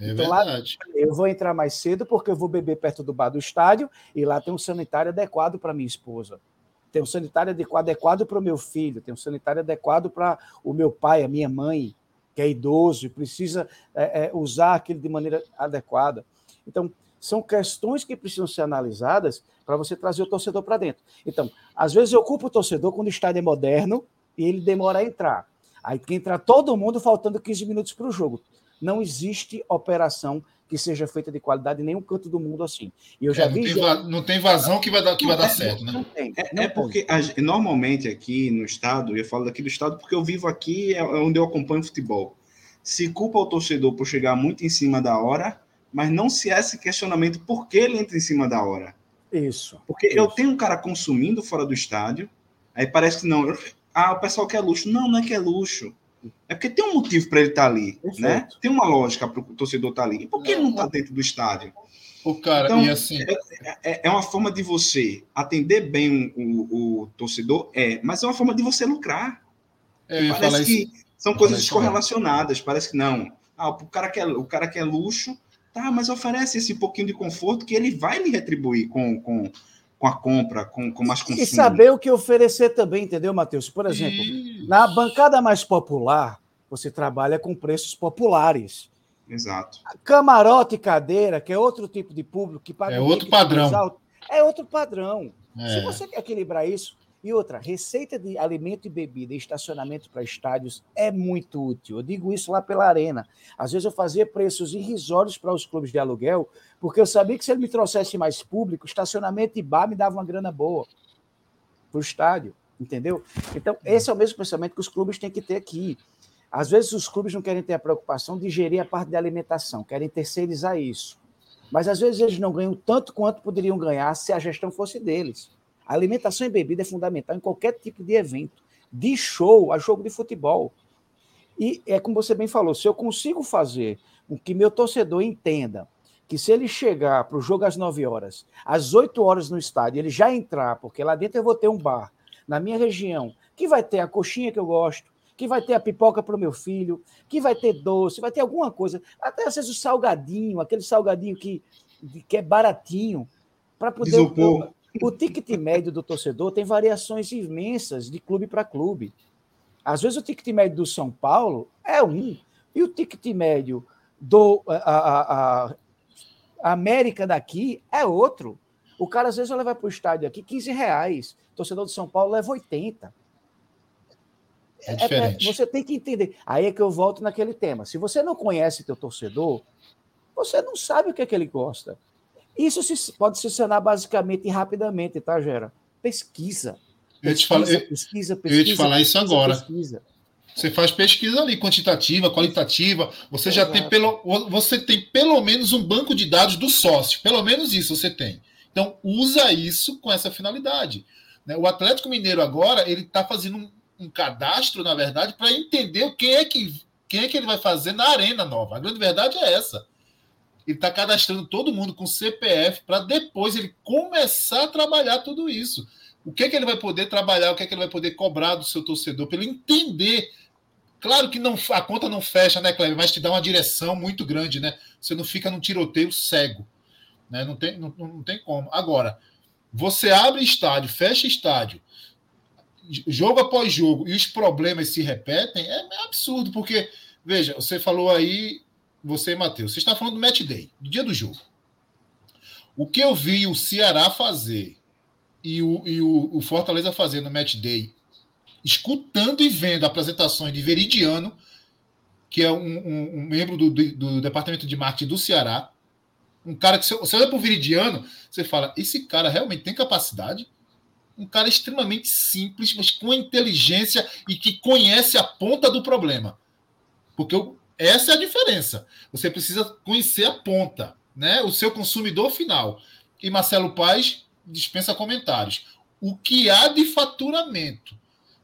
É então, verdade.
Lá, eu vou entrar mais cedo porque eu vou beber perto do bar do estádio e lá tem um sanitário adequado para minha esposa. Tem um sanitário adequado para o meu filho, tem um sanitário adequado para o meu pai, a minha mãe que é idoso e precisa é, é, usar aquilo de maneira adequada. Então, são questões que precisam ser analisadas para você trazer o torcedor para dentro. Então, às vezes eu culpo o torcedor quando o estádio é moderno e ele demora a entrar. Aí tem que entrar todo mundo faltando 15 minutos para o jogo. Não existe operação que seja feita de qualidade em nenhum canto do mundo assim.
E eu já é, vi. Não tem, já... não tem vazão que vai dar, que vai dar certo, né? Não
tem. É, não é porque a, normalmente aqui no estado, eu falo daqui do estado porque eu vivo aqui, é, é onde eu acompanho futebol. se culpa o torcedor por chegar muito em cima da hora, mas não se é esse questionamento por que ele entra em cima da hora.
Isso.
Porque
isso.
eu tenho um cara consumindo fora do estádio, aí parece que não. Ah, o pessoal quer luxo. Não, não é que é luxo. É porque tem um motivo para ele estar tá ali, Perfeito. né? Tem uma lógica para o torcedor estar tá ali. E por que ele não está dentro do estádio?
O cara, então, e assim. É,
é, é, uma forma de você atender bem o, o, torcedor, é, mas é uma forma de você lucrar. É, parece que isso. são coisas descorrelacionadas. Parece que não. Ah, o cara quer, o cara quer luxo, tá, mas oferece esse pouquinho de conforto que ele vai lhe retribuir com, com, com a compra, com, com mais consumo.
E saber o que oferecer também, entendeu, Matheus? Por exemplo, Isso. na bancada mais popular, você trabalha com preços populares.
Exato.
Camarote e cadeira, que é outro tipo de público que
paga. É outro padrão.
Alto, é outro padrão. É. Se você quer equilibrar isso. E outra, receita de alimento e bebida e estacionamento para estádios é muito útil. Eu digo isso lá pela arena. Às vezes eu fazia preços irrisórios para os clubes de aluguel, porque eu sabia que se ele me trouxesse mais público, estacionamento e bar me dava uma grana boa para o estádio. Entendeu? Então, esse é o mesmo pensamento que os clubes têm que ter aqui. Às vezes os clubes não querem ter a preocupação de gerir a parte de alimentação, querem terceirizar isso. Mas às vezes eles não ganham tanto quanto poderiam ganhar se a gestão fosse deles. A alimentação e bebida é fundamental em qualquer tipo de evento, de show a jogo de futebol. E é como você bem falou, se eu consigo fazer com que meu torcedor entenda que se ele chegar para o jogo às 9 horas, às 8 horas no estádio, ele já entrar, porque lá dentro eu vou ter um bar na minha região, que vai ter a coxinha que eu gosto, que vai ter a pipoca para o meu filho, que vai ter doce, vai ter alguma coisa, até às vezes o salgadinho, aquele salgadinho que, que é baratinho, para poder. Isopor. O ticket médio do torcedor tem variações imensas de clube para clube. Às vezes o ticket médio do São Paulo é um, e o ticket médio do a, a, a América daqui é outro. O cara às vezes vai levar para o estádio aqui 15 reais. O torcedor do São Paulo leva 80.
É, é diferente.
É, você tem que entender. Aí é que eu volto naquele tema. Se você não conhece teu torcedor, você não sabe o que é que ele gosta. Isso se, pode se sanar basicamente e rapidamente, tá, Gera? Pesquisa.
Eu te falo, pesquisa, pesquisa, pesquisa, eu ia te falar isso agora. Pesquisa. Você faz pesquisa ali, quantitativa, qualitativa. Você Exato. já tem pelo, você tem pelo menos um banco de dados do sócio. Pelo menos isso você tem. Então usa isso com essa finalidade. Né? O Atlético Mineiro agora ele está fazendo um, um cadastro, na verdade, para entender quem é que quem é que ele vai fazer na arena nova. A grande verdade é essa. Ele está cadastrando todo mundo com CPF para depois ele começar a trabalhar tudo isso. O que é que ele vai poder trabalhar, o que é que ele vai poder cobrar do seu torcedor, para ele entender. Claro que não, a conta não fecha, né, Cleber? Mas te dá uma direção muito grande, né? Você não fica num tiroteio cego. Né? Não, tem, não, não tem como. Agora, você abre estádio, fecha estádio, jogo após jogo e os problemas se repetem, é, é absurdo, porque, veja, você falou aí, você, Matheus, você está falando do match day, do dia do jogo. O que eu vi o Ceará fazer e o, e o, o Fortaleza fazer no match day, escutando e vendo apresentações de Veridiano, que é um, um, um membro do, do, departamento de marketing do Ceará, um cara que você, você olha para o Veridiano, você fala, esse cara realmente tem capacidade? um cara extremamente simples, mas com inteligência e que conhece a ponta do problema. Porque essa é a diferença. Você precisa conhecer a ponta, né? o seu consumidor final. E Marcelo Paz dispensa comentários. O que há de faturamento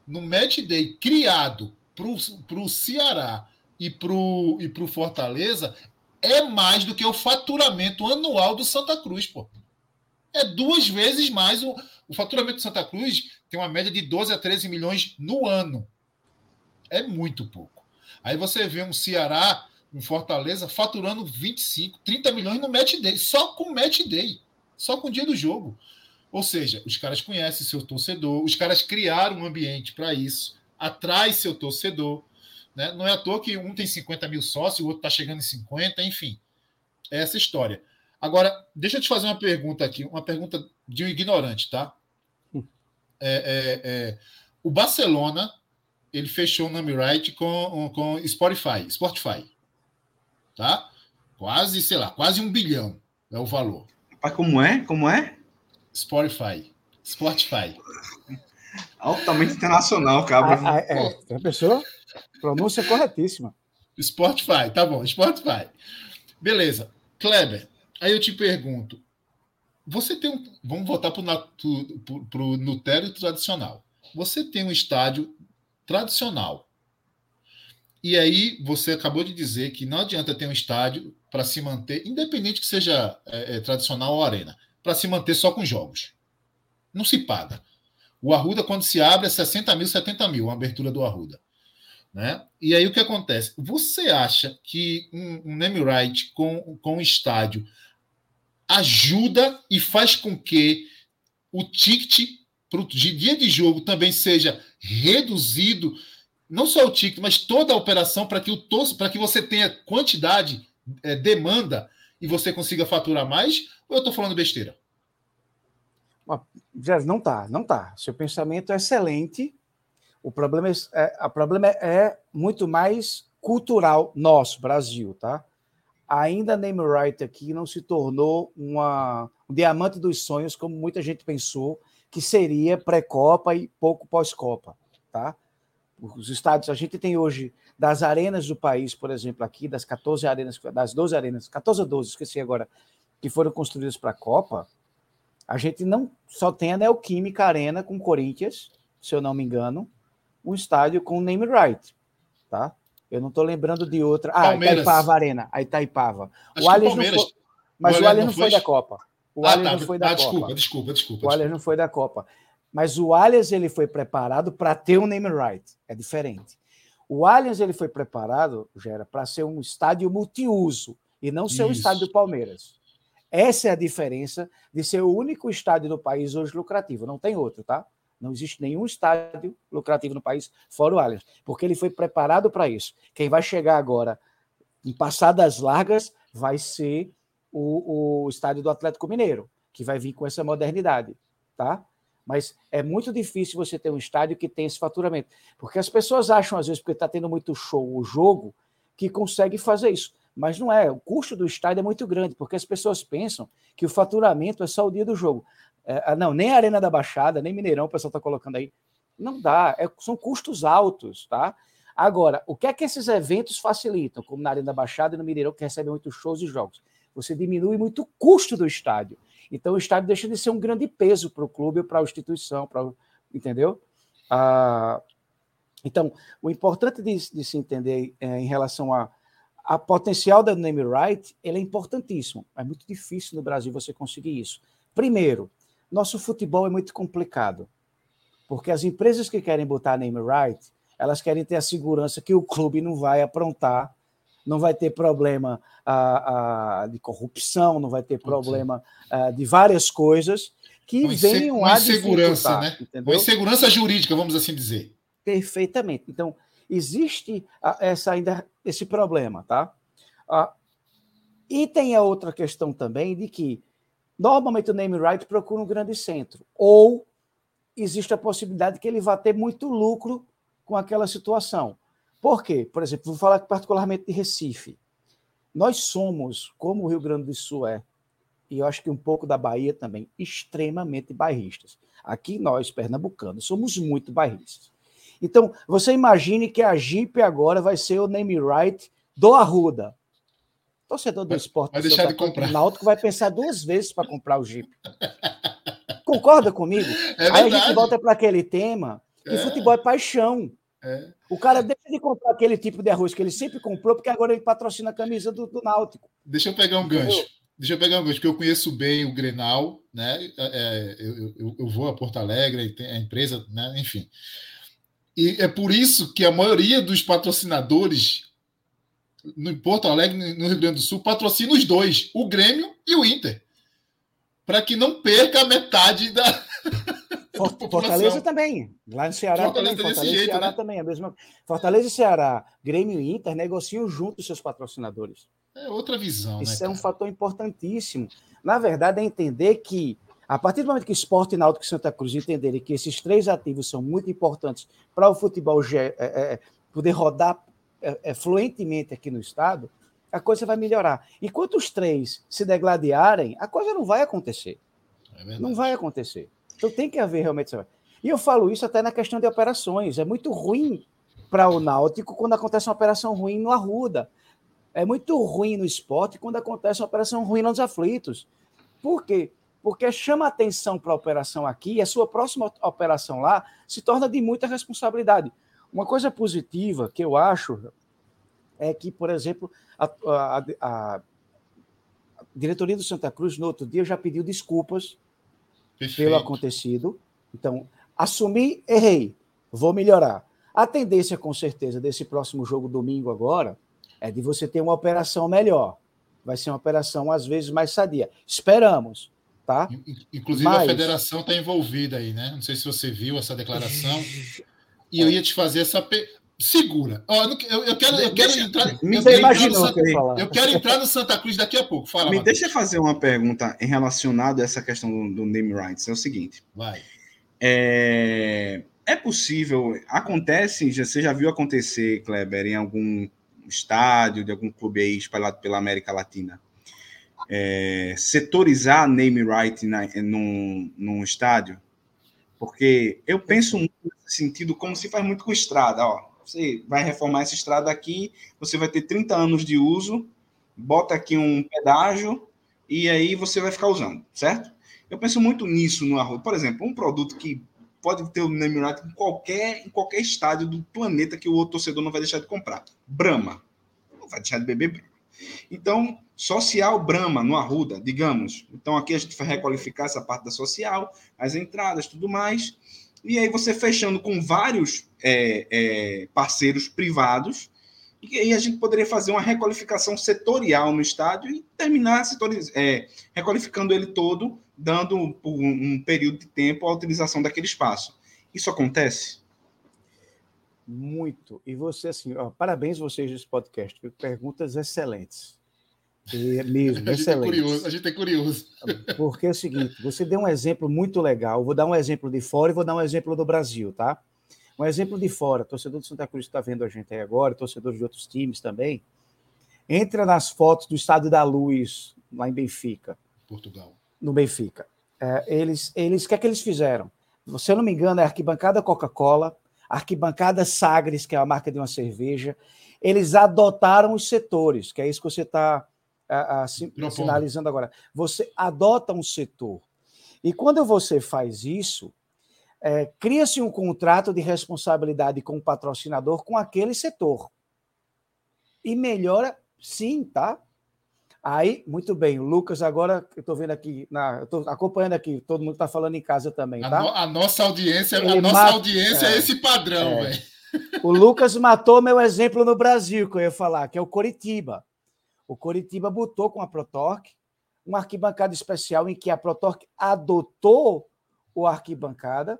no Match Day criado para o Ceará e para o e Fortaleza é mais do que o faturamento anual do Santa Cruz, pô. É duas vezes mais o, o faturamento de Santa Cruz tem uma média de 12 a 13 milhões no ano. É muito pouco. Aí você vê um Ceará, um Fortaleza, faturando 25, 30 milhões no match day, só com match day, só com o dia do jogo. Ou seja, os caras conhecem seu torcedor, os caras criaram um ambiente para isso, atrai seu torcedor. Né? Não é à toa que um tem 50 mil sócios, o outro está chegando em 50, enfim. É essa história. Agora, deixa eu te fazer uma pergunta aqui, uma pergunta de um ignorante, tá? Hum. É, é, é, o Barcelona ele fechou o name right com, com Spotify, Spotify, tá? Quase, sei lá, quase um bilhão é o valor.
Mas como é? Como é?
Spotify. Spotify.
Altamente internacional, cabra.
Ah, ah, é, a pessoa, pronúncia corretíssima.
Spotify, tá bom, Spotify. Beleza. Kleber, aí eu te pergunto, você tem um. Vamos voltar para o Nutella tradicional. Você tem um estádio tradicional. E aí você acabou de dizer que não adianta ter um estádio para se manter, independente que seja é, é, tradicional ou arena, para se manter só com jogos. Não se paga. O Arruda, quando se abre, é 60 mil, 70 mil, a abertura do Arruda. Né? E aí o que acontece? Você acha que um, um name right com, com um estádio ajuda e faz com que o ticket de dia de jogo também seja reduzido, não só o ticket, mas toda a operação para que o para que você tenha quantidade, é, demanda e você consiga faturar mais? Ou eu estou falando besteira?
Não tá, não tá. Seu pensamento é excelente. O problema é, é, o problema é muito mais cultural nosso, Brasil, tá? Ainda name right aqui não se tornou uma, um diamante dos sonhos, como muita gente pensou que seria pré-copa e pouco pós-copa, tá? Os estádios, a gente tem hoje das arenas do país, por exemplo, aqui das 14 arenas, das 12 arenas, 14 ou 12, esqueci agora, que foram construídas para a Copa, a gente não só tem a Neoquímica Arena com Corinthians, se eu não me engano, um estádio com name right, tá? Eu não estou lembrando de outra. Ah, Palmeiras. Itaipava Arena, a Itaipava. Acho o Allianz não foi, mas o, Allianz não foi da Copa. O ah, Allianz tá. não foi da ah,
Copa. Desculpa, desculpa, desculpa.
O Allianz não foi da Copa. Mas o Allianz ele foi preparado para ter um name right. É diferente. O Allianz ele foi preparado, Gera, para ser um estádio multiuso e não ser o um estádio do Palmeiras. Essa é a diferença de ser o único estádio do país hoje lucrativo. Não tem outro, tá? Não existe nenhum estádio lucrativo no país fora o Allianz, porque ele foi preparado para isso. Quem vai chegar agora, em passadas largas, vai ser o, o estádio do Atlético Mineiro, que vai vir com essa modernidade, tá? Mas é muito difícil você ter um estádio que tem esse faturamento, porque as pessoas acham às vezes porque está tendo muito show o jogo que consegue fazer isso mas não é. O custo do estádio é muito grande, porque as pessoas pensam que o faturamento é só o dia do jogo. É, ah, não, nem a Arena da Baixada, nem Mineirão, o pessoal está colocando aí. Não dá, é, são custos altos, tá? Agora, o que é que esses eventos facilitam, como na Arena da Baixada e no Mineirão, que recebem muitos shows e jogos? Você diminui muito o custo do estádio. Então, o estádio deixa de ser um grande peso para o clube, para a instituição, entendeu? Ah, então, o importante de, de se entender é, em relação a a potencial da name right ele é importantíssimo. É muito difícil no Brasil você conseguir isso. Primeiro, nosso futebol é muito complicado, porque as empresas que querem botar name right, elas querem ter a segurança que o clube não vai aprontar, não vai ter problema ah, ah, de corrupção, não vai ter problema ah, de várias coisas que uma venham uma a
insegurança, né? Entendeu? Uma insegurança jurídica, vamos assim dizer.
Perfeitamente. Então, existe essa ainda esse problema, tá? Ah, e tem a outra questão também de que normalmente o name right procura um grande centro ou existe a possibilidade que ele vá ter muito lucro com aquela situação. Por quê? Por exemplo, vou falar particularmente de Recife. Nós somos, como o Rio Grande do Sul é, e eu acho que um pouco da Bahia também, extremamente bairristas. Aqui nós, pernambucanos, somos muito bairristas. Então, você imagine que a Jeep agora vai ser o name right do Arruda. Torcedor do esporte
vai deixar de comprar.
Náutico vai pensar duas vezes para comprar o Jeep. Concorda comigo? É Aí a gente volta para aquele tema que é. futebol é paixão. É. O cara deixa de comprar aquele tipo de arroz que ele sempre comprou, porque agora ele patrocina a camisa do, do Náutico.
Deixa eu pegar um gancho. Deixa eu pegar um gancho, porque eu conheço bem o Grenal, né? É, é eu, eu, eu, vou a Porto Alegre, a empresa, né? enfim. E é por isso que a maioria dos patrocinadores no Porto Alegre, no Rio Grande do Sul, patrocina os dois, o Grêmio e o Inter. Para que não perca a metade da.
Fortaleza também. Lá no Ceará Fortaleza também. Fortaleza e Ceará né? também. A mesma... Fortaleza e Ceará, Grêmio e Inter negociam junto os seus patrocinadores.
É outra visão.
Isso
né,
é um fator importantíssimo. Na verdade, é entender que a partir do momento que Esporte e Náutico e Santa Cruz entenderem que esses três ativos são muito importantes para o futebol é, é, poder rodar é, fluentemente aqui no estado, a coisa vai melhorar. Enquanto os três se degladiarem, a coisa não vai acontecer. É não vai acontecer. Então tem que haver realmente. E eu falo isso até na questão de operações. É muito ruim para o Náutico quando acontece uma operação ruim no Arruda. É muito ruim no esporte quando acontece uma operação ruim nos aflitos. Por quê? Porque chama atenção para a operação aqui e a sua próxima operação lá se torna de muita responsabilidade. Uma coisa positiva que eu acho é que, por exemplo, a, a, a diretoria do Santa Cruz, no outro dia, já pediu desculpas Perfeito. pelo acontecido. Então, assumi, errei, vou melhorar. A tendência, com certeza, desse próximo jogo domingo agora é de você ter uma operação melhor. Vai ser uma operação, às vezes, mais sadia. Esperamos. Tá?
Inclusive, Mas... a federação está envolvida aí, né? Não sei se você viu essa declaração. E eu ia te fazer essa. Pe... Segura. Oh, eu, eu, quero, eu quero entrar.
Me eu, quero entrar no Santa,
eu quero entrar no Santa Cruz daqui a pouco. Fala,
Me Matheus. deixa fazer uma pergunta em relacionado a essa questão do, do name rights. É o seguinte.
Vai.
É, é possível. Acontece, você já viu acontecer, Kleber, em algum estádio de algum clube aí espalhado pela América Latina? É, setorizar name right na, num, num estádio? Porque eu penso muito nesse sentido como se faz muito com estrada, ó você vai reformar essa estrada aqui, você vai ter 30 anos de uso, bota aqui um pedágio e aí você vai ficar usando, certo? Eu penso muito nisso no arroz. Por exemplo, um produto que pode ter o name right em qualquer, em qualquer estádio do planeta que o outro torcedor não vai deixar de comprar. Brahma. Não vai deixar de beber Brahma. Então, social Brahma no Arruda, digamos. Então, aqui a gente vai requalificar essa parte da social, as entradas, tudo mais. E aí você fechando com vários é, é, parceiros privados, e aí a gente poderia fazer uma requalificação setorial no estádio e terminar é, requalificando ele todo, dando por um período de tempo a utilização daquele espaço. Isso acontece?
Muito. E você, assim, ó, parabéns vocês desse podcast, perguntas excelentes. E, mesmo,
a
excelente.
Gente é curioso, a gente é curioso.
Porque é o seguinte, você deu um exemplo muito legal. Vou dar um exemplo de fora e vou dar um exemplo do Brasil, tá? Um exemplo de fora, torcedor do Santa Cruz está vendo a gente aí agora, torcedor de outros times também. Entra nas fotos do Estádio da Luz, lá em Benfica.
Portugal.
No Benfica. É, eles, eles, o que é que eles fizeram? Se eu não me engano, é a arquibancada Coca-Cola, arquibancada Sagres, que é a marca de uma cerveja. Eles adotaram os setores, que é isso que você está a, a, sinalizando agora. Você adota um setor. E quando você faz isso, é, cria-se um contrato de responsabilidade com o patrocinador com aquele setor. E melhora, sim, tá? Aí, muito bem, o Lucas, agora eu estou vendo aqui, na, eu estou acompanhando aqui, todo mundo está falando em casa também, tá?
A, no, a nossa audiência, a nossa audiência é, é, esse padrão, é. velho.
O Lucas matou meu exemplo no Brasil, que eu ia falar, que é o Coritiba. O Coritiba botou com a Protorque uma arquibancada especial em que a Protorque adotou o arquibancada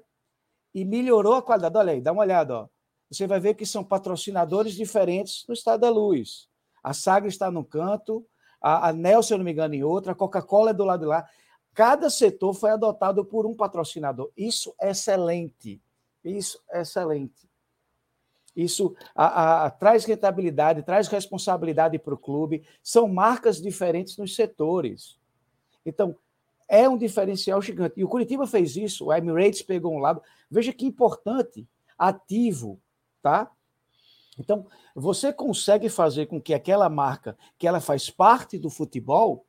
e melhorou a qualidade. Olha aí, dá uma olhada. Ó. Você vai ver que são patrocinadores diferentes no Estado da Luz. A Sagra está num canto, a, a Nel, se eu não me engano, em outra, a Coca-Cola é do lado de lá. Cada setor foi adotado por um patrocinador. Isso é excelente. Isso é excelente. Isso a, a, traz rentabilidade, traz responsabilidade para o clube. São marcas diferentes nos setores. Então, é um diferencial gigante. E o Curitiba fez isso, o Emirates pegou um lado. Veja que importante, ativo, tá? Então, você consegue fazer com que aquela marca, que ela faz parte do futebol,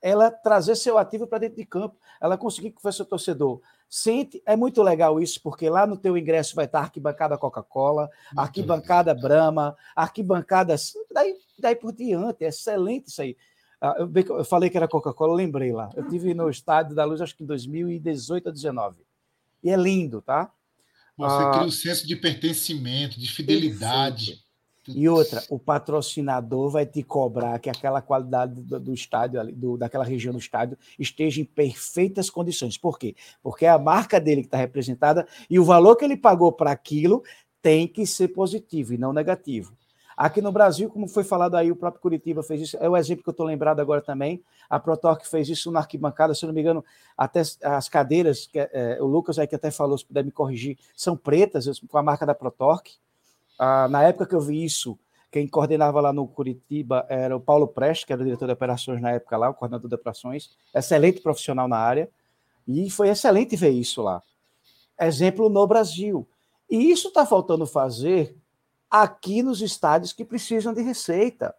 ela trazer seu ativo para dentro de campo. Ela conseguir que o seu torcedor Sente, é muito legal isso, porque lá no teu ingresso vai estar arquibancada Coca-Cola, arquibancada Brahma, arquibancada. Daí, daí por diante, é excelente isso aí. Ah, eu, eu falei que era Coca-Cola, lembrei lá. Eu tive no Estádio da Luz, acho que em 2018 ou 2019. E é lindo, tá?
Você ah, cria um senso de pertencimento, de fidelidade.
E outra, o patrocinador vai te cobrar que aquela qualidade do, do estádio, do, daquela região do estádio, esteja em perfeitas condições. Por quê? Porque é a marca dele que está representada e o valor que ele pagou para aquilo tem que ser positivo e não negativo. Aqui no Brasil, como foi falado aí, o próprio Curitiba fez isso. É o exemplo que eu estou lembrado agora também. A Protorque fez isso na arquibancada, se eu não me engano, até as cadeiras, que, é, o Lucas aí que até falou, se puder me corrigir, são pretas, com a marca da Protorque. Ah, na época que eu vi isso, quem coordenava lá no Curitiba era o Paulo Preste, que era o diretor de operações na época lá, o coordenador de operações, excelente profissional na área, e foi excelente ver isso lá. Exemplo no Brasil. E isso está faltando fazer aqui nos estádios que precisam de receita.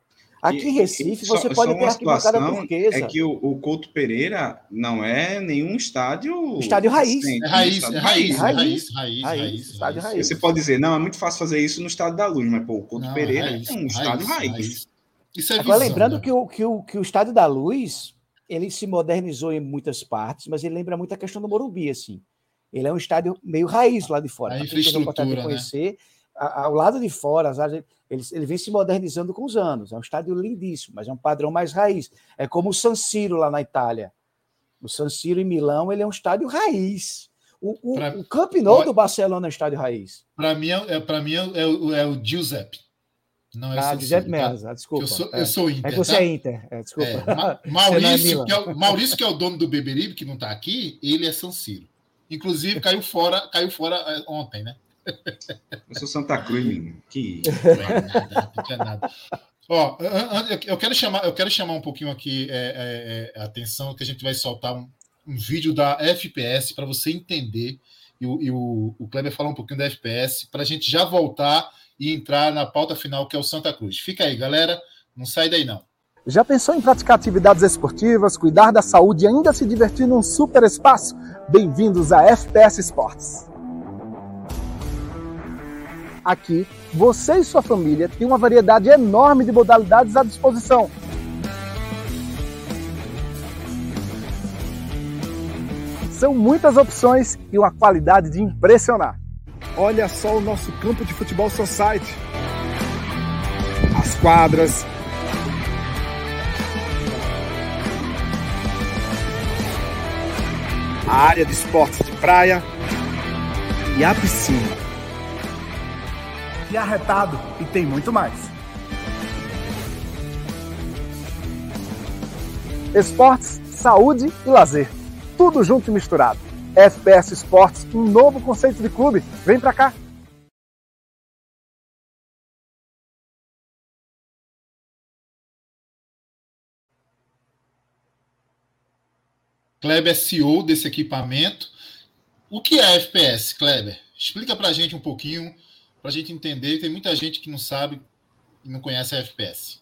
Aqui em Recife, você pode ter arquibancada turquesa.
É que o, o, Couto Pereira não é nenhum estádio.
Estádio raiz.
É raiz, é raiz, raiz, raiz, raiz,
Estádio raiz. Você pode dizer, não, é muito fácil fazer isso no Estádio da Luz, mas pô, o Couto não, Pereira é um estádio raiz.
Isso é Agora, lembrando né? que, o, que, o, que o Estádio da Luz ele se modernizou em muitas partes, mas ele lembra muito a questão do Morumbi, assim. Ele é um estádio meio raiz lá de fora.
A infraestrutura, de conhecer, né?
ao lado de fora, as áreas, ele, ele vem se modernizando com os anos. É um estádio lindíssimo, mas é um padrão mais raiz. É como o San Siro lá na Itália. O San Siro em Milão, ele é um estádio raiz. O, o, pra... o Camp Nou do Barcelona é um estádio raiz.
Para mim, é, para mim é, é, o, é o Giuseppe.
Não é ah, Giuseppe tá? Meazza, desculpa.
Eu sou, é. eu sou Inter.
É que você tá? é Inter, é, desculpa. É,
Ma Maurício, é que é o, Maurício, que é o dono do Beberibe, que não está aqui, ele é San Siro. Inclusive, caiu fora, caiu fora é, ontem, né?
Eu sou Santa Cruz, menino. Que.
Não é nada, Ó, eu quero chamar, eu quero chamar um pouquinho aqui é, é, a atenção que a gente vai soltar um, um vídeo da FPS para você entender e o, e o, o Kleber falar um pouquinho da FPS para a gente já voltar e entrar na pauta final que é o Santa Cruz. Fica aí, galera, não sai daí não.
Já pensou em praticar atividades esportivas, cuidar da saúde e ainda se divertir num super espaço? Bem-vindos a FPS Esportes. Aqui, você e sua família têm uma variedade enorme de modalidades à disposição. São muitas opções e uma qualidade de impressionar. Olha só o nosso campo de futebol society. As quadras, a área de esportes de praia e a piscina e arretado e tem muito mais. Esportes, saúde e lazer. Tudo junto e misturado. FPS Esportes, um novo conceito de clube. Vem pra cá!
Kleber é CEO desse equipamento. O que é FPS, Kleber? Explica para a gente um pouquinho para a gente entender. Tem muita gente que não sabe e não conhece a FPS.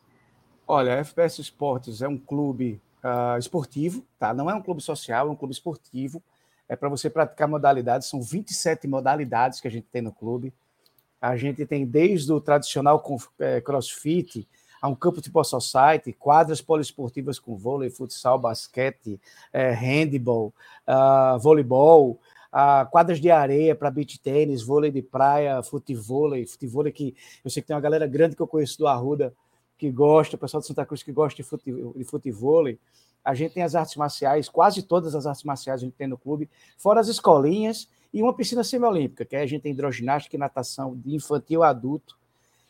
Olha, a FPS Esportes é um clube uh, esportivo, tá? Não é um clube social, é um clube esportivo. É para você praticar modalidades, são 27 modalidades que a gente tem no clube. A gente tem desde o tradicional é, crossfit, a um campo tipo society, quadras poliesportivas com vôlei, futsal, basquete, é, handball, uh, voleibol, a quadras de areia para beach tênis, vôlei de praia, futevôlei, futevôlei que eu sei que tem uma galera grande que eu conheço do Arruda que gosta, o pessoal de Santa Cruz que gosta de, de futevôlei. A gente tem as artes marciais, quase todas as artes marciais a gente tem no clube, fora as escolinhas e uma piscina semiolímpica, que a gente tem hidroginástica e natação de infantil a adulto.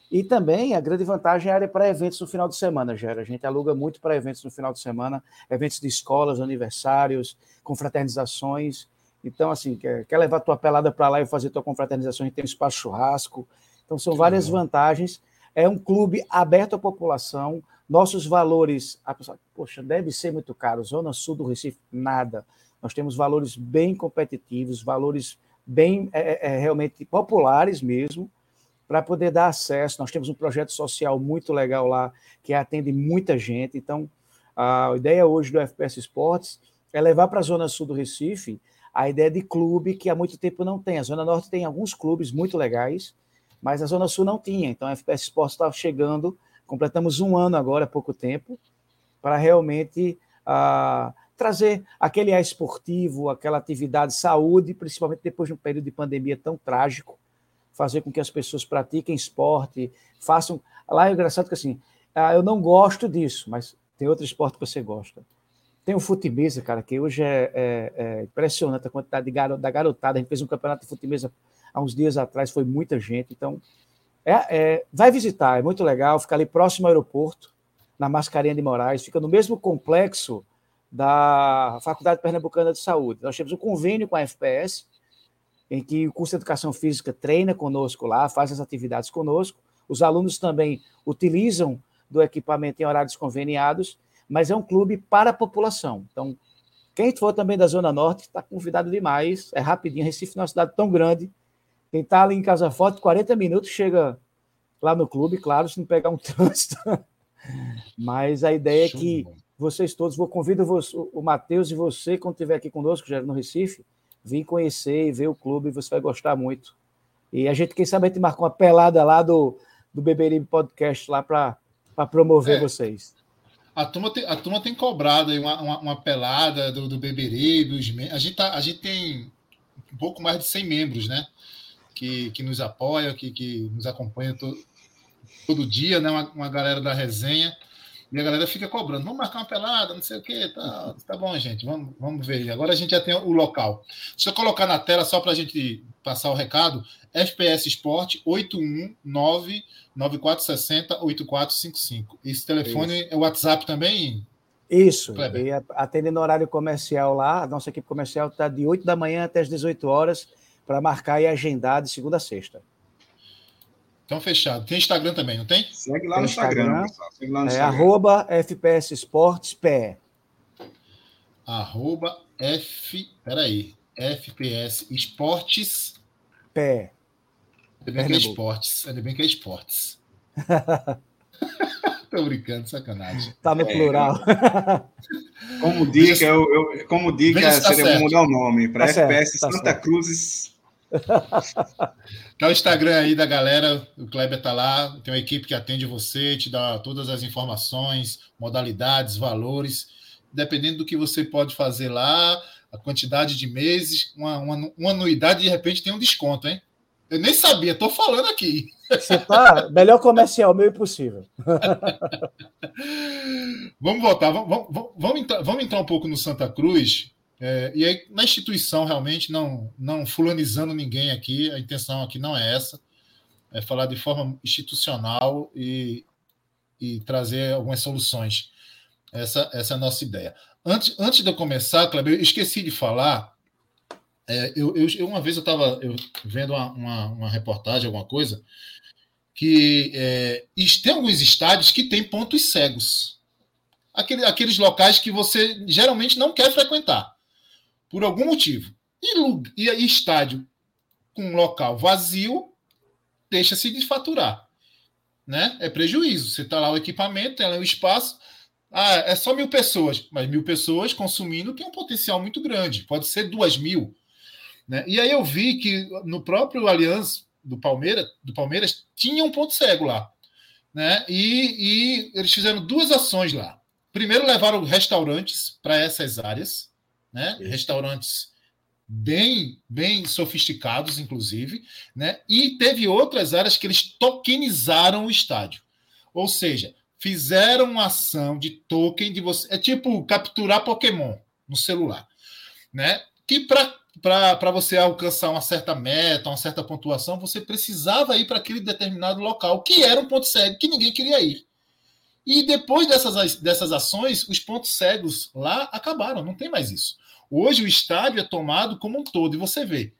E também a grande vantagem é a área para eventos no final de semana, Gera. A gente aluga muito para eventos no final de semana, eventos de escolas, aniversários, confraternizações. Então, assim, quer, quer levar tua pelada para lá e fazer tua confraternização e tem um espaço churrasco. Então, são várias vantagens. É um clube aberto à população. Nossos valores, a pessoa, poxa, deve ser muito caro. Zona Sul do Recife, nada. Nós temos valores bem competitivos, valores bem é, é, é realmente populares mesmo, para poder dar acesso. Nós temos um projeto social muito legal lá, que atende muita gente. Então, a ideia hoje do FPS Esportes é levar para a Zona Sul do Recife a ideia de clube que há muito tempo não tem. A Zona Norte tem alguns clubes muito legais, mas a Zona Sul não tinha. Então a FPS Sports estava chegando, completamos um ano agora, há pouco tempo, para realmente uh, trazer aquele ar esportivo, aquela atividade saúde, principalmente depois de um período de pandemia tão trágico, fazer com que as pessoas pratiquem esporte, façam. Lá é engraçado que assim, uh, eu não gosto disso, mas tem outro esporte que você gosta. Tem o Futimesa, cara, que hoje é, é, é impressionante a quantidade de garo, da garotada. A gente fez um campeonato de Futimesa há uns dias atrás, foi muita gente. Então, é, é, vai visitar, é muito legal. Fica ali próximo ao aeroporto, na Mascarenha de Moraes, fica no mesmo complexo da Faculdade Pernambucana de Saúde. Nós temos um convênio com a FPS, em que o curso de Educação Física treina conosco lá, faz as atividades conosco. Os alunos também utilizam do equipamento em horários conveniados mas é um clube para a população. Então, quem for também da Zona Norte está convidado demais. É rapidinho. Recife é uma cidade tão grande. Quem está ali em Casa Forte, 40 minutos, chega lá no clube, claro, se não pegar um trânsito. Mas a ideia é que vocês todos, vou convido o Matheus e você, quando estiver aqui conosco, já no Recife, vir conhecer e ver o clube, você vai gostar muito. E a gente, quem sabe, a gente marca uma pelada lá do, do Beberibe Podcast lá para promover é. vocês.
A turma tem, a turma tem cobrado aí uma, uma, uma pelada do, do Beberibe. A gente, tá, a gente tem um pouco mais de 100 membros, né? Que, que nos apoiam, que, que nos acompanham todo, todo dia, né? Uma, uma galera da resenha. E a galera fica cobrando, vamos marcar uma pelada, não sei o quê. Tá, tá bom, gente, vamos, vamos ver. Agora a gente já tem o local. Deixa eu colocar na tela só para a gente passar o recado. FPS Sport 819 9460 8455. Esse telefone Isso. é o WhatsApp também?
Isso, e atendendo horário comercial lá, a nossa equipe comercial está de 8 da manhã até as 18 horas para marcar e agendar de segunda a sexta.
Então, fechado. Tem Instagram também, não tem?
Segue lá tem no Instagram,
Instagram Segue lá no é Instagram. arroba FPS Esportes PE.
Arroba F. Peraí. FPS Esportes.
Pé.
Ainda bem que é esportes. Ainda bem que é esportes. Tô brincando, sacanagem.
Tá no plural.
Como dica, eu, eu, como dica tá seria certo. mudar o nome para tá FPS tá Santa certo. Cruzes
Tá o Instagram aí da galera, o Kleber tá lá, tem uma equipe que atende você, te dá todas as informações, modalidades, valores, dependendo do que você pode fazer lá, a quantidade de meses, uma, uma, uma anuidade, de repente tem um desconto, hein? Eu nem sabia, tô falando aqui.
Você tá melhor comercial, meio impossível.
vamos voltar, vamos, vamos, vamos, entrar, vamos entrar um pouco no Santa Cruz, é, e aí, na instituição, realmente, não, não fulanizando ninguém aqui, a intenção aqui não é essa, é falar de forma institucional e, e trazer algumas soluções. Essa, essa é a nossa ideia. Antes, antes de eu começar, Kleber, eu esqueci de falar. É, eu, eu, uma vez eu estava vendo uma, uma, uma, reportagem, alguma coisa, que é, tem alguns estádios que têm pontos cegos. Aquele, aqueles locais que você geralmente não quer frequentar por algum motivo. E, e estádio com um local vazio deixa-se de faturar. Né? É prejuízo. Você está lá o equipamento, tem lá o espaço. Ah, é só mil pessoas, mas mil pessoas consumindo tem um potencial muito grande. Pode ser duas mil. Né? E aí eu vi que no próprio Allianz do Palmeiras, do Palmeiras tinha um ponto cego lá. Né? E, e eles fizeram duas ações lá. Primeiro levaram restaurantes para essas áreas, né? Restaurantes bem bem sofisticados, inclusive, né? E teve outras áreas que eles tokenizaram o estádio, ou seja, fizeram uma ação de token de você, é tipo capturar Pokémon no celular, né? Que para para você alcançar uma certa meta, uma certa pontuação, você precisava ir para aquele determinado local, que era um ponto cego que ninguém queria ir. E depois dessas, dessas ações, os pontos cegos lá acabaram, não tem mais isso. Hoje o estádio é tomado como um todo, e você vê.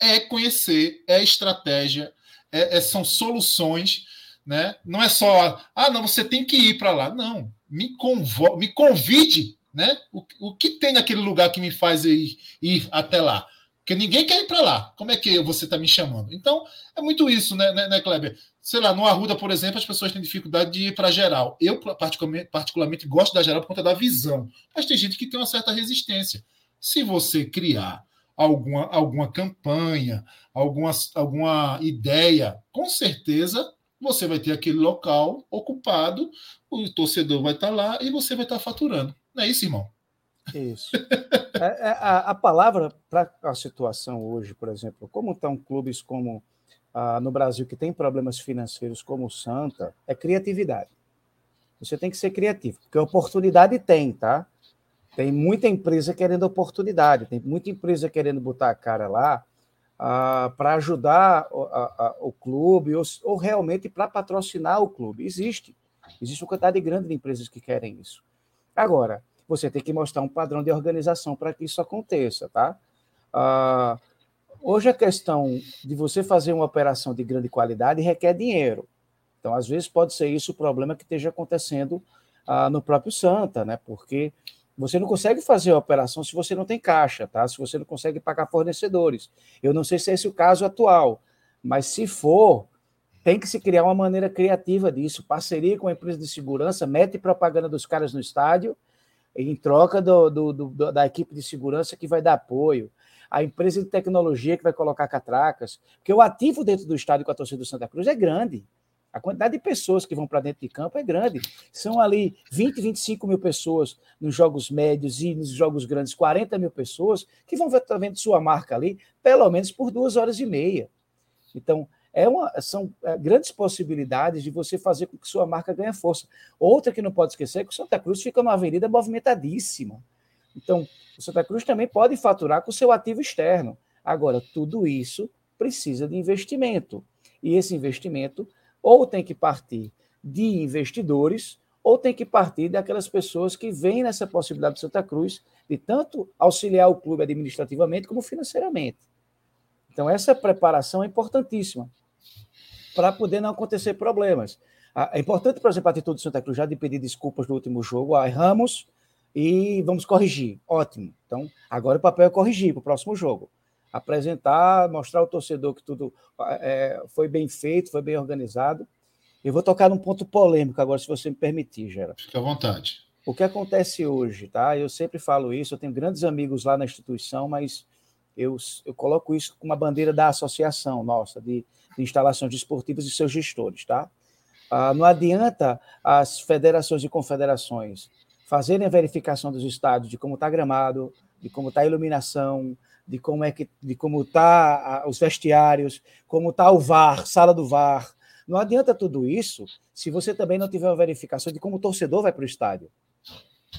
É conhecer, é estratégia, é, é, são soluções, né? Não é só, ah, não, você tem que ir para lá. Não, me, convo me convide, né? O, o que tem naquele lugar que me faz ir, ir até lá? Porque ninguém quer ir para lá. Como é que você está me chamando? Então, é muito isso, né, né, né, Kleber? Sei lá, no Arruda, por exemplo, as pessoas têm dificuldade de ir para geral. Eu, particularmente, particularmente, gosto da geral por conta da visão. Mas tem gente que tem uma certa resistência. Se você criar alguma, alguma campanha, alguma, alguma ideia, com certeza você vai ter aquele local ocupado, o torcedor vai estar lá e você vai estar faturando. Não é isso, irmão?
Isso. É, é, a, a, palavra para a situação hoje, por exemplo, como estão clubes como ah, no Brasil que tem problemas financeiros como o Santa, é criatividade. Você tem que ser criativo, porque oportunidade tem, tá? Tem muita empresa querendo oportunidade, tem muita empresa querendo botar a cara lá ah, para ajudar o, a, a, o clube ou, ou realmente para patrocinar o clube. Existe. Existe uma quantidade grande de empresas que querem isso. Agora, você tem que mostrar um padrão de organização para que isso aconteça, tá? Ah, hoje a questão de você fazer uma operação de grande qualidade requer dinheiro. Então, às vezes, pode ser isso o problema que esteja acontecendo ah, no próprio Santa, né? Porque você não consegue fazer a operação se você não tem caixa, tá? Se você não consegue pagar fornecedores. Eu não sei se é esse o caso atual, mas se for, tem que se criar uma maneira criativa disso, parceria com a empresa de segurança, mete propaganda dos caras no estádio, em troca do, do, do, da equipe de segurança que vai dar apoio, a empresa de tecnologia que vai colocar catracas, porque o ativo dentro do estádio com a torcida do Santa Cruz é grande. A quantidade de pessoas que vão para dentro de campo é grande. São ali 20, 25 mil pessoas nos jogos médios e nos jogos grandes, 40 mil pessoas que vão ver vendo sua marca ali, pelo menos por duas horas e meia. Então, é uma, são é, grandes possibilidades de você fazer com que sua marca ganhe força. Outra que não pode esquecer é que o Santa Cruz fica numa avenida movimentadíssima. Então, o Santa Cruz também pode faturar com seu ativo externo. Agora, tudo isso precisa de investimento. E esse investimento ou tem que partir de investidores, ou tem que partir daquelas pessoas que veem nessa possibilidade de Santa Cruz de tanto auxiliar o clube administrativamente como financeiramente. Então, essa preparação é importantíssima para poder não acontecer problemas. É importante, por exemplo, a atitude do Santa Cruz já de pedir desculpas no último jogo. Ah, erramos e vamos corrigir. Ótimo. Então, agora o papel é corrigir para o próximo jogo apresentar, mostrar ao torcedor que tudo é, foi bem feito, foi bem organizado. Eu vou tocar num ponto polêmico agora, se você me permitir, Geraldo.
Fique à vontade.
O que acontece hoje, tá? Eu sempre falo isso, eu tenho grandes amigos lá na instituição, mas eu, eu coloco isso com uma bandeira da associação nossa, de, de instalações esportivas e seus gestores, tá? Ah, não adianta as federações e confederações fazerem a verificação dos estádios de como está gramado, de como está a iluminação, de como é que de como tá os vestiários, como tá o VAR, sala do VAR. Não adianta tudo isso se você também não tiver uma verificação de como o torcedor vai para o estádio.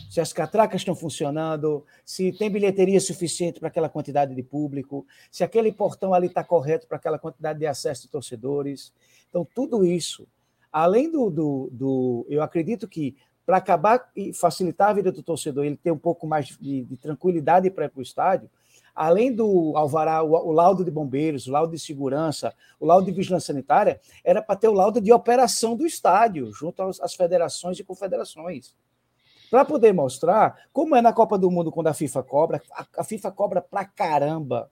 Se as catracas estão funcionando, se tem bilheteria suficiente para aquela quantidade de público, se aquele portão ali está correto para aquela quantidade de acesso de torcedores. Então, tudo isso, além do. do, do eu acredito que para acabar e facilitar a vida do torcedor, ele ter um pouco mais de, de tranquilidade para ir para o estádio, além do alvará, o, o, laudo de bombeiros, o laudo de segurança, o laudo de vigilância sanitária, era para ter o laudo de operação do estádio, junto às, às federações e confederações. Para poder mostrar como é na Copa do Mundo quando a FIFA cobra, a, a FIFA cobra pra caramba.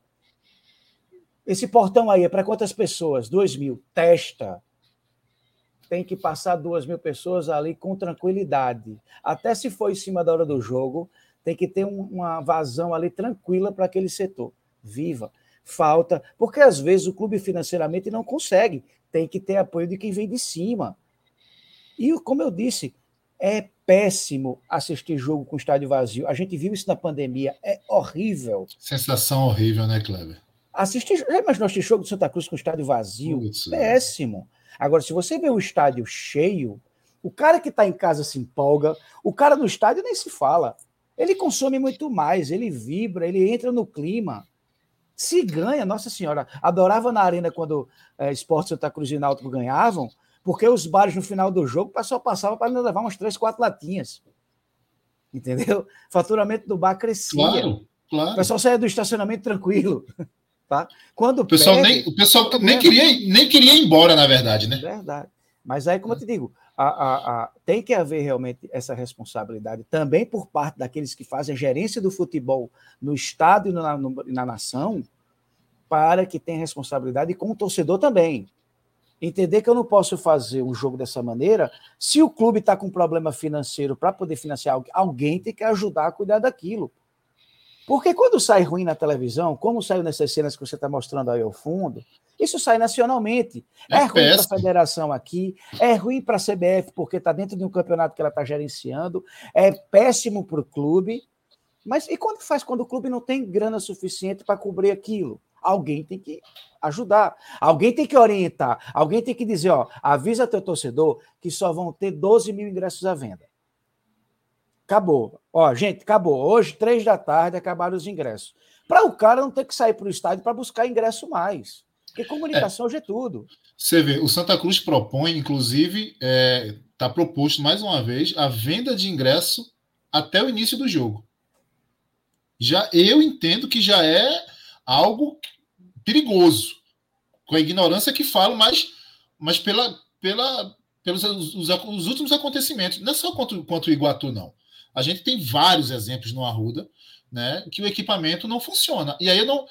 Esse portão aí é para quantas pessoas? Dois mil. Testa. Tem que passar duas mil pessoas ali com tranquilidade. Até se for em cima da hora do jogo, tem que ter uma vazão ali tranquila para aquele setor. Viva. Falta, porque às vezes o clube financeiramente não consegue, tem que ter apoio de quem vem de cima. E como eu disse, é péssimo assistir jogo com estádio vazio. A gente viu isso na pandemia, é horrível.
Sensação horrível, né, Kleber?
Assistir, já imaginou assistir jogo do Santa Cruz com estádio vazio? Putz, é. péssimo. Agora, se você vê o estádio cheio, o cara que está em casa se empolga, o cara no estádio nem se fala ele consome muito mais, ele vibra, ele entra no clima. Se ganha, Nossa Senhora, adorava na arena quando é, Esporte Santa Cruz e Náutico ganhavam, porque os bares no final do jogo só passava para levar umas três, quatro latinhas. Entendeu? O faturamento do bar crescia.
Claro, claro.
O pessoal saía do estacionamento tranquilo. Tá? Quando
o pessoal, perde, nem, o pessoal nem, queria, nem queria ir embora, na verdade, né?
Verdade. Mas aí, como eu te digo, a, a, a, tem que haver realmente essa responsabilidade também por parte daqueles que fazem a gerência do futebol no Estado e na, no, na nação, para que tenha responsabilidade com o torcedor também. Entender que eu não posso fazer um jogo dessa maneira se o clube está com problema financeiro para poder financiar alguém, tem que ajudar a cuidar daquilo. Porque quando sai ruim na televisão, como saiu nessas cenas que você está mostrando aí ao fundo, isso sai nacionalmente. É, é ruim para a federação aqui, é ruim para a CBF, porque está dentro de um campeonato que ela está gerenciando, é péssimo para o clube. Mas e quando faz quando o clube não tem grana suficiente para cobrir aquilo? Alguém tem que ajudar, alguém tem que orientar, alguém tem que dizer: ó, avisa teu torcedor que só vão ter 12 mil ingressos à venda. Acabou. Ó, gente, acabou. Hoje, três da tarde, acabaram os ingressos. Para o cara não ter que sair para o estádio para buscar ingresso mais. Porque comunicação é, hoje é tudo.
Você vê, o Santa Cruz propõe, inclusive, está é, tá proposto mais uma vez a venda de ingresso até o início do jogo. Já eu entendo que já é algo perigoso, com a ignorância que falo, mas, mas pela, pela, pelos os, os últimos acontecimentos. Não é só contra, contra o Iguatu, não. A gente tem vários exemplos no Arruda, né, que o equipamento não funciona. E aí eu não,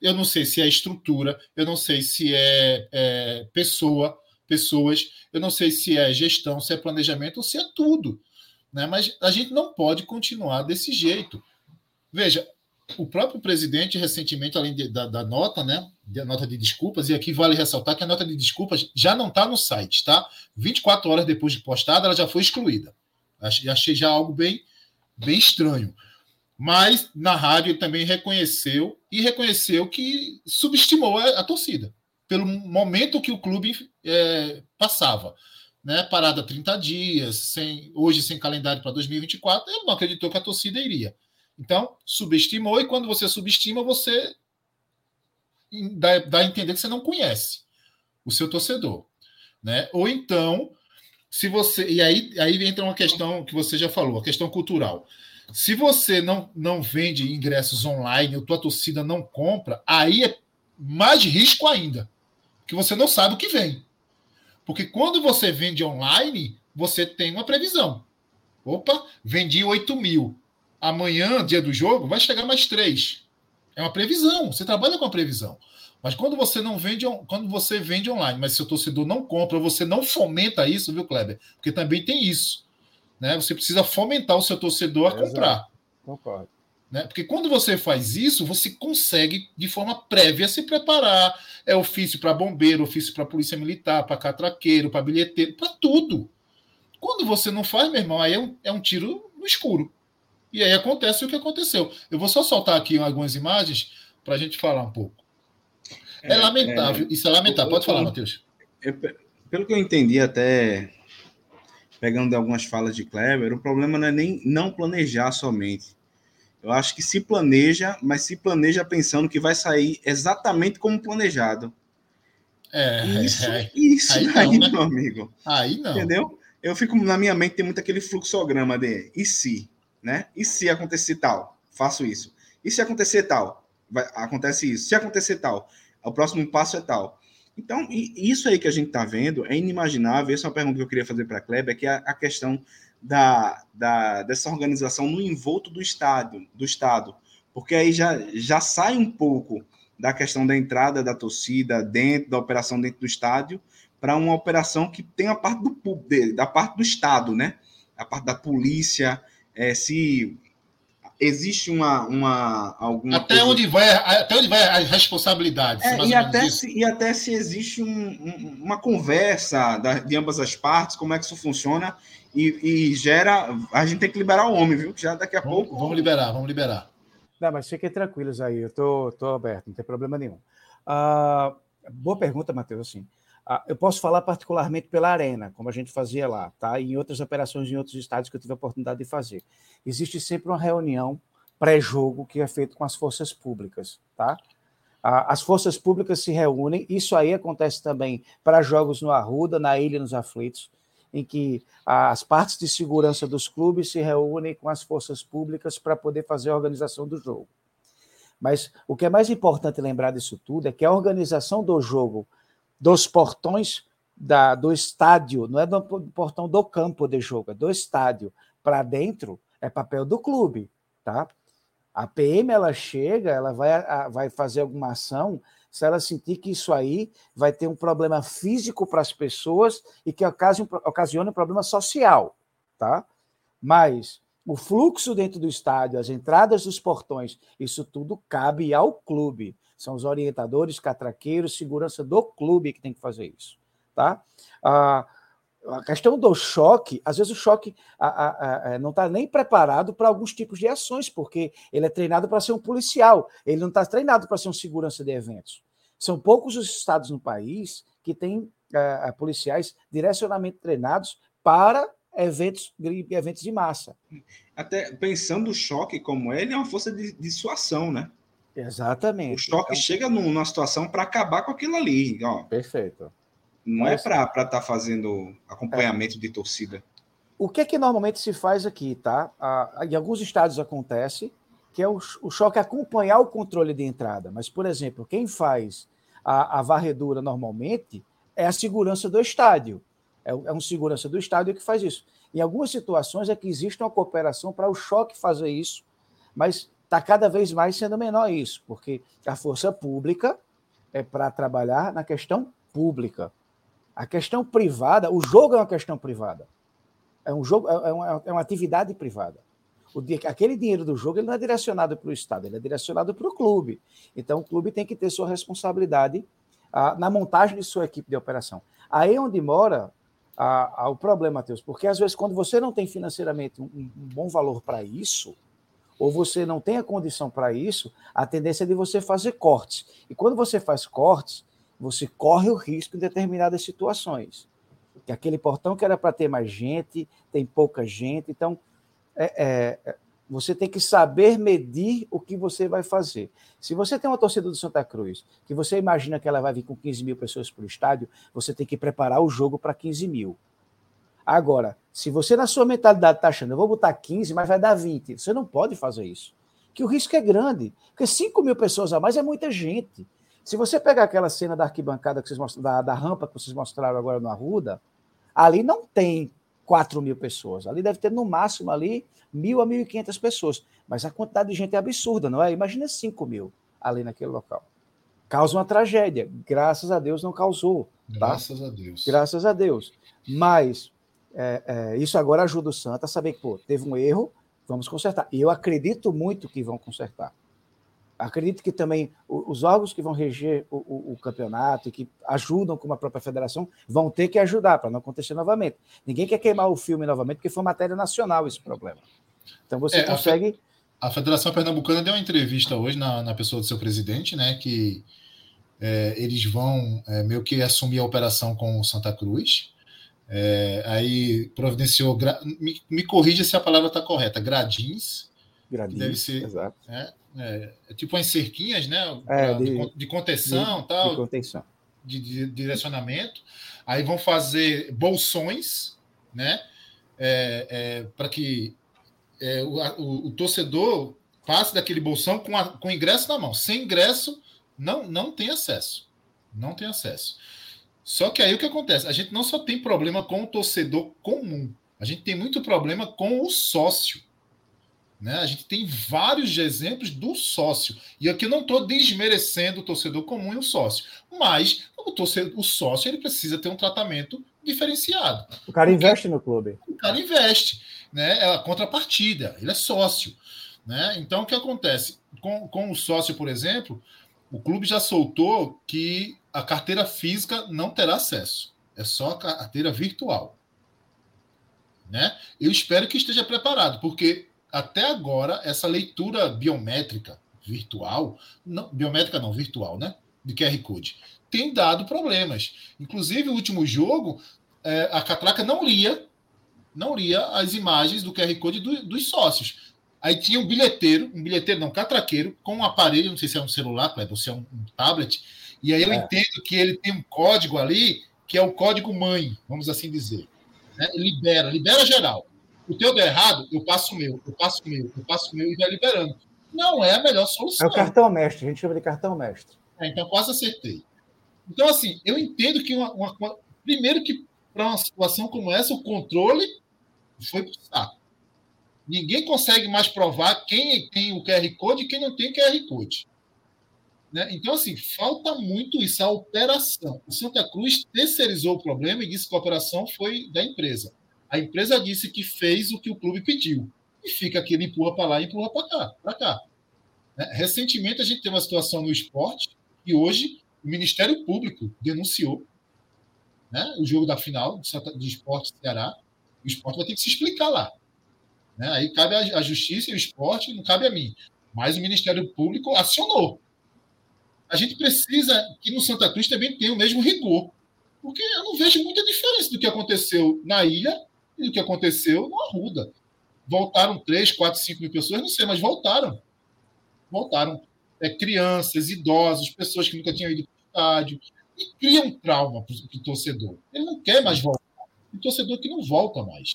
eu não sei se é estrutura, eu não sei se é, é pessoa, pessoas. Eu não sei se é gestão, se é planejamento ou se é tudo. Né? Mas a gente não pode continuar desse jeito. Veja, o próprio presidente, recentemente, além de, da, da, nota, né? Da nota de desculpas, e aqui vale ressaltar que a nota de desculpas já não está no site, tá? 24 horas depois de postada, ela já foi excluída. Achei já algo bem, bem estranho. Mas na rádio ele também reconheceu e reconheceu que subestimou a, a torcida pelo momento que o clube é, passava. Né? Parada 30 dias, sem, hoje sem calendário para 2024, ele não acreditou que a torcida iria. Então, subestimou, e quando você subestima, você dá, dá a entender que você não conhece o seu torcedor. Né? Ou então, se você. E aí, aí entra uma questão que você já falou, a questão cultural. Se você não, não vende ingressos online, ou tua torcida não compra, aí é mais risco ainda. Porque você não sabe o que vem. Porque quando você vende online, você tem uma previsão. Opa, vendi 8 mil. Amanhã, dia do jogo, vai chegar mais 3. É uma previsão. Você trabalha com a previsão. Mas quando você não vende, quando você vende online, mas seu torcedor não compra, você não fomenta isso, viu, Kleber? Porque também tem isso. Né? Você precisa fomentar o seu torcedor a comprar.
Concordo.
Né? Porque quando você faz isso, você consegue, de forma prévia, se preparar. É ofício para bombeiro, ofício para polícia militar, para catraqueiro, para bilheteiro, para tudo. Quando você não faz, meu irmão, aí é um, é um tiro no escuro. E aí acontece o que aconteceu. Eu vou só soltar aqui algumas imagens para a gente falar um pouco. É, é lamentável, é, isso é lamentável. Pode falar, Matheus.
pelo que eu entendi, até pegando algumas falas de Kleber, o problema não é nem não planejar somente. Eu acho que se planeja, mas se planeja pensando que vai sair exatamente como planejado.
É,
isso, é, isso aí, aí não, né? meu amigo.
Aí não.
Entendeu? Eu fico na minha mente tem muito aquele fluxograma de e se, né? E se acontecer tal, faço isso. E se acontecer tal, vai, acontece isso. Se acontecer tal, o próximo passo é tal. Então, isso aí que a gente está vendo é inimaginável. Essa é uma pergunta que eu queria fazer para a Kleber, que é a questão da, da, dessa organização no envolto do Estado, do Estado. Porque aí já, já sai um pouco da questão da entrada da torcida dentro da operação dentro do estádio para uma operação que tem a parte do da parte do Estado, né? A parte da polícia, é, se existe uma, uma alguma
até coisa... onde vai até onde vai a responsabilidade
é, e até se, e até se existe um, um, uma conversa da, de ambas as partes como é que isso funciona e, e, gera a gente tem que liberar o homem viu? Já daqui a
vamos,
pouco
vamos liberar vamos liberar.
Não mas fiquem tranquilos aí eu tô, tô aberto não tem problema nenhum. Uh, boa pergunta Matheus assim. uh, eu posso falar particularmente pela arena como a gente fazia lá tá e em outras operações em outros estados que eu tive a oportunidade de fazer existe sempre uma reunião pré-jogo que é feita com as forças públicas, tá? As forças públicas se reúnem, isso aí acontece também para jogos no Arruda, na Ilha nos Aflitos, em que as partes de segurança dos clubes se reúnem com as forças públicas para poder fazer a organização do jogo. Mas o que é mais importante lembrar disso tudo é que a organização do jogo, dos portões da, do estádio, não é do portão do campo de jogo, é do estádio para dentro, é papel do clube, tá? A PM ela chega, ela vai, vai fazer alguma ação se ela sentir que isso aí vai ter um problema físico para as pessoas e que ocasione um problema social, tá? Mas o fluxo dentro do estádio, as entradas dos portões, isso tudo cabe ao clube. São os orientadores, catraqueiros, segurança do clube que tem que fazer isso, tá? A questão do choque, às vezes o choque a, a, a, é, não está nem preparado para alguns tipos de ações, porque ele é treinado para ser um policial, ele não está treinado para ser um segurança de eventos. São poucos os estados no país que têm é, policiais direcionamente treinados para eventos, eventos de massa.
Até pensando o choque como ele, é uma força de dissuasão, né?
Exatamente. O
choque então, chega numa situação para acabar com aquilo ali. Ó.
Perfeito.
Não é Mas, é para estar tá fazendo acompanhamento é. de torcida.
O que é que normalmente se faz aqui, tá? Ah, em alguns estados acontece que é o, o, choque acompanhar o controle de entrada. Mas, por exemplo, quem faz a, a varredura normalmente é a segurança do estádio. É, é um segurança do estádio que faz isso. Em algumas situações é que existe uma cooperação para o choque fazer isso, mas está cada vez mais sendo menor isso, porque a força pública é para trabalhar na questão pública. A questão privada, o jogo é uma questão privada. É um jogo, é uma, é uma atividade privada. O, aquele dinheiro do jogo ele não é direcionado para o Estado, ele é direcionado para o clube. Então, o clube tem que ter sua responsabilidade ah, na montagem de sua equipe de operação. Aí é onde mora ah, ah, o problema, Matheus, porque às vezes, quando você não tem financeiramente um, um bom valor para isso, ou você não tem a condição para isso, a tendência é de você fazer cortes. E quando você faz cortes, você corre o risco em determinadas situações. Que aquele portão que era para ter mais gente, tem pouca gente. Então, é, é, é, você tem que saber medir o que você vai fazer. Se você tem uma torcida do Santa Cruz, que você imagina que ela vai vir com 15 mil pessoas para o estádio, você tem que preparar o jogo para 15 mil. Agora, se você na sua mentalidade está achando, eu vou botar 15, mas vai dar 20, você não pode fazer isso. Que o risco é grande. Porque 5 mil pessoas a mais é muita gente. Se você pegar aquela cena da arquibancada que vocês mostraram, da, da rampa que vocês mostraram agora no Arruda, ali não tem 4 mil pessoas. Ali deve ter no máximo ali mil a 1.500 pessoas. Mas a quantidade de gente é absurda, não é? Imagina 5 mil ali naquele local. Causa uma tragédia. Graças a Deus não causou.
Tá? Graças a Deus.
Graças a Deus. Mas é, é, isso agora ajuda o Santa a saber que, pô, teve um erro, vamos consertar. E eu acredito muito que vão consertar. Acredito que também os órgãos que vão reger o, o, o, campeonato e que ajudam como a própria federação vão ter que ajudar para não acontecer novamente. Ninguém quer queimar o filme novamente, porque foi matéria nacional esse problema. Então você é, consegue.
A, Federação Pernambucana deu uma entrevista hoje na, na pessoa do seu presidente, né? Que é, eles vão é, meio que assumir a operação com o Santa Cruz. É, aí providenciou, me, me corrija se a palavra está correta, gradins,
gradins
deve ser,
exato.
É, é, é tipo as cerquinhas, né, é, de, de, contenção,
de,
tal,
de contenção,
de, de, direcionamento. Aí vão fazer bolsões, né, é, é, para que o, o, o, torcedor passe daquele bolsão com, a, com ingresso na mão. Sem ingresso, não, não tem acesso, não tem acesso. Só que aí o que acontece? A gente não só tem problema com o torcedor comum, a gente tem muito problema com o sócio. Né? A gente tem vários exemplos do sócio. E aqui eu não estou desmerecendo o torcedor comum e o sócio. Mas o, torcedor, o sócio ele precisa ter um tratamento diferenciado.
O cara investe no clube.
O cara investe. Né? É a contrapartida. Ele é sócio. Né? Então, o que acontece? Com, com o sócio, por exemplo, o clube já soltou que a carteira física não terá acesso. É só a carteira virtual. Né? Eu espero que esteja preparado, porque até agora essa leitura biométrica virtual, não, biométrica não, virtual, né? De QR Code, tem dado problemas. Inclusive, o último jogo, é, a Catraca não lia, não lia as imagens do QR Code do, dos sócios. Aí tinha um bilheteiro, um bilheteiro não, catraqueiro, com um aparelho, não sei se é um celular, ou se é um, um tablet, e aí eu é. entendo que ele tem um código ali, que é o código mãe, vamos assim dizer. Né? Libera, libera geral. O teu der errado, eu passo o meu, eu passo o meu, eu passo o meu e vai liberando. Não é a melhor solução.
É o cartão mestre, a gente chama de cartão mestre.
É, então quase acertei. Então, assim, eu entendo que uma, uma primeiro que para uma situação como essa, o controle foi para o saco. Ninguém consegue mais provar quem tem o QR Code e quem não tem QR Code. Né? Então, assim, falta muito isso, a operação. O Santa Cruz terceirizou o problema e disse que a operação foi da empresa. A empresa disse que fez o que o clube pediu. E fica aquele empurra para lá e empurra para cá. Pra cá. Né? Recentemente, a gente teve uma situação no esporte e hoje o Ministério Público denunciou né, o jogo da final de esporte Ceará. O esporte vai ter que se explicar lá. Né? Aí cabe a justiça e o esporte, não cabe a mim. Mas o Ministério Público acionou. A gente precisa que no Santa Cruz também tenha o mesmo rigor. Porque eu não vejo muita diferença do que aconteceu na ilha e do que aconteceu no Arruda. Voltaram 3, 4, 5 mil pessoas, não sei, mas voltaram. Voltaram. É, crianças, idosos, pessoas que nunca tinham ido para o estádio. E cria um trauma para o torcedor. Ele não quer mais voltar. O torcedor que não volta mais.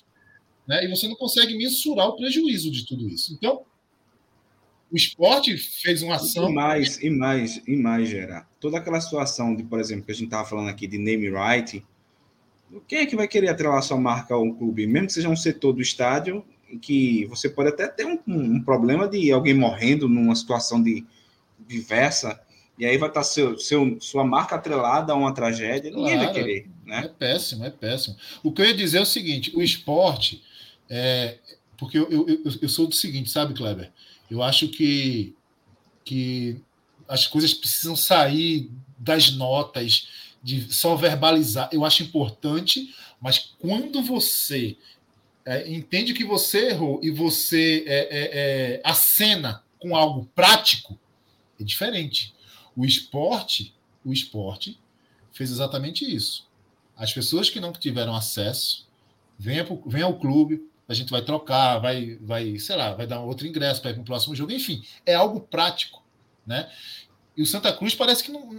Né? E você não consegue mensurar o prejuízo de tudo isso. Então, o esporte fez uma ação.
E mais, e mais, e mais, Gera. Toda aquela situação de, por exemplo, que a gente estava falando aqui de name right, quem é que vai querer atrelar sua marca a um clube? Mesmo que seja um setor do estádio, em que você pode até ter um, um problema de alguém morrendo numa situação de diversa, E aí vai estar tá seu, seu, sua marca atrelada a uma tragédia, ninguém
claro,
vai querer. Né?
É péssimo, é péssimo. O que eu ia dizer é o seguinte: o esporte, é, porque eu, eu, eu, eu sou do seguinte, sabe, Kleber? Eu acho que, que as coisas precisam sair das notas, de só verbalizar. Eu acho importante, mas quando você é, entende que você errou e você é, é, é acena com algo prático, é diferente. O esporte, o esporte fez exatamente isso. As pessoas que não tiveram acesso, venham, venham ao clube, a gente vai trocar, vai, vai, sei lá, vai dar outro ingresso para ir para o próximo jogo, enfim, é algo prático, né? E o Santa Cruz parece que não,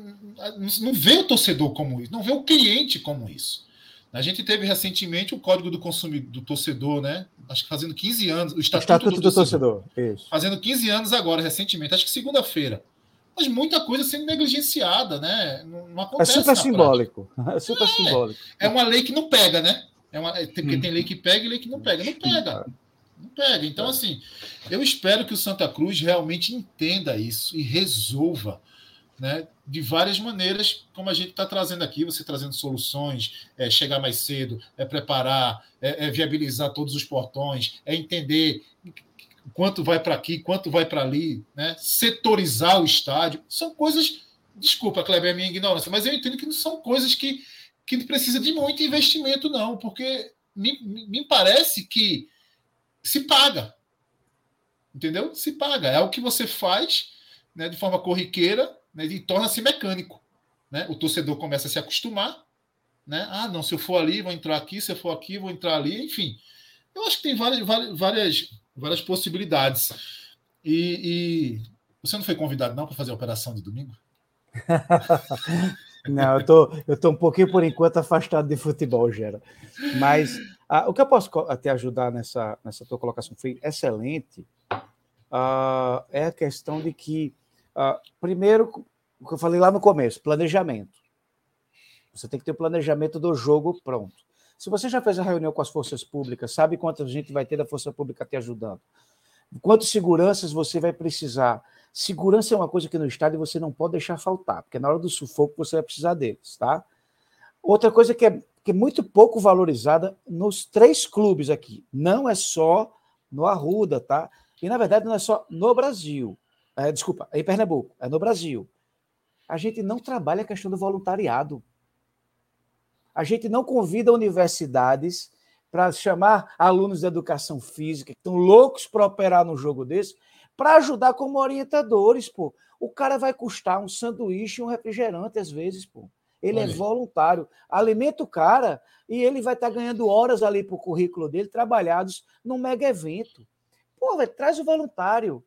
não vê o torcedor como isso, não vê o cliente como isso. A gente teve recentemente o Código do Consumidor do Torcedor, né? Acho que fazendo 15 anos. O Estatuto, o Estatuto do, do, Torcedor. Isso. Fazendo 15 anos agora, recentemente, acho que segunda-feira. Mas muita coisa sendo negligenciada, né? Não, não acontece.
É super simbólico. É super é, simbólico.
É uma lei que não pega, né? É uma, porque hum. tem lei que pega e lei que não pega. Não pega. Não pega. Então, assim, eu espero que o Santa Cruz realmente entenda isso e resolva né, de várias maneiras, como a gente está trazendo aqui, você trazendo soluções, é, chegar mais cedo, é preparar, é, é viabilizar todos os portões, é entender quanto vai para aqui, quanto vai para ali, né, setorizar o estádio, são coisas, desculpa, Kleber, é minha ignorância, mas eu entendo que não são coisas que, que precisa de muito investimento, não, porque me, me parece que se paga, entendeu? Se paga, é o que você faz né, de forma corriqueira né, e torna-se mecânico. Né? O torcedor começa a se acostumar. Né? Ah, não, se eu for ali, vou entrar aqui, se eu for aqui, vou entrar ali, enfim. Eu acho que tem várias, várias, várias possibilidades. E, e você não foi convidado, não, para fazer a operação de domingo?
não, eu tô, eu tô um pouquinho, por enquanto, afastado de futebol, Gera. Mas ah, o que eu posso até ajudar nessa, nessa tua colocação foi excelente. Ah, é a questão de que Uh, primeiro, o que eu falei lá no começo, planejamento. Você tem que ter o planejamento do jogo pronto. Se você já fez a reunião com as forças públicas, sabe quanta gente vai ter da força pública te ajudando? Quantas seguranças você vai precisar? Segurança é uma coisa que no estádio você não pode deixar faltar, porque na hora do sufoco você vai precisar deles, tá? Outra coisa que é, que é muito pouco valorizada nos três clubes aqui, não é só no Arruda, tá? E na verdade não é só no Brasil é, desculpa, é em Pernambuco, é no Brasil. A gente não trabalha a questão do voluntariado. A gente não convida universidades para chamar alunos de educação física que estão loucos para operar num jogo desse, para ajudar como orientadores, pô. O cara vai custar um sanduíche e um refrigerante às vezes, pô. Ele é Olha. é voluntário. Alimenta o cara e ele vai estar tá ganhando horas ali para o currículo dele, trabalhados num mega evento. Pô, véio, traz o voluntário.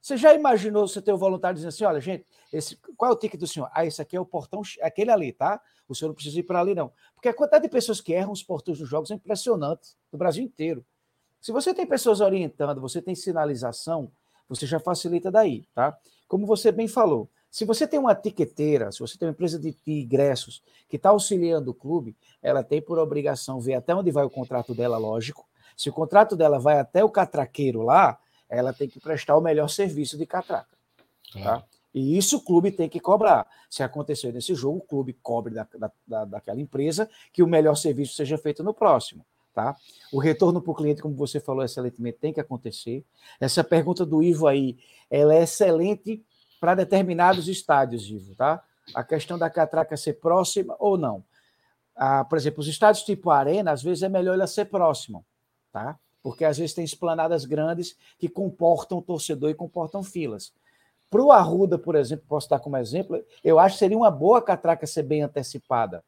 Você já imaginou você ter o voluntário dizendo assim: olha, gente, esse, qual é o ticket do senhor? Ah, esse aqui é o portão, aquele ali, tá? O senhor não precisa ir para ali, não. Porque a quantidade de pessoas que erram os portões dos jogos é impressionante, no Brasil inteiro. Se você tem pessoas orientando, você tem sinalização, você já facilita daí, tá? Como você bem falou, se você tem uma tiqueteira, se você tem uma empresa de, de ingressos que está auxiliando o clube, ela tem por obrigação ver até onde vai o contrato dela, lógico. Se o contrato dela vai até o catraqueiro lá, ela tem que prestar o melhor serviço de catraca. Claro. Tá? E isso o clube tem que cobrar. Se acontecer nesse jogo, o clube cobre da, da, daquela empresa que o melhor serviço seja feito no próximo. Tá? O retorno para o cliente, como você falou excelentemente, tem que acontecer. Essa pergunta do Ivo aí, ela é excelente para determinados estádios, Ivo, tá? A questão da catraca ser próxima ou não. Ah, por exemplo, os estádios tipo Arena, às vezes é melhor ela ser próxima, tá? porque às vezes tem esplanadas grandes que comportam torcedor e comportam filas. Para o Arruda, por exemplo, posso dar como exemplo, eu acho que seria uma boa catraca ser bem antecipada.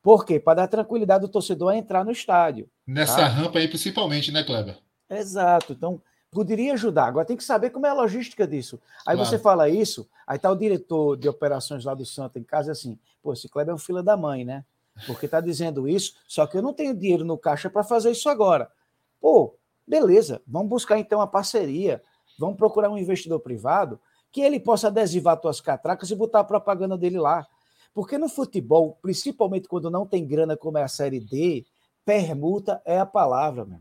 Por quê? Para dar tranquilidade do torcedor a entrar no estádio.
Nessa tá? rampa aí, principalmente, né, Kleber?
Exato. Então, poderia ajudar. Agora tem que saber como é a logística disso. Aí claro. você fala isso, aí tá o diretor de operações lá do Santa em casa assim, pô, esse Kleber é um fila da mãe, né? Porque tá dizendo isso, só que eu não tenho dinheiro no caixa para fazer isso agora. Pô, beleza, vamos buscar então uma parceria, vamos procurar um investidor privado que ele possa adesivar tuas catracas e botar a propaganda dele lá. Porque no futebol, principalmente quando não tem grana como é a Série D, permuta é a palavra, meu.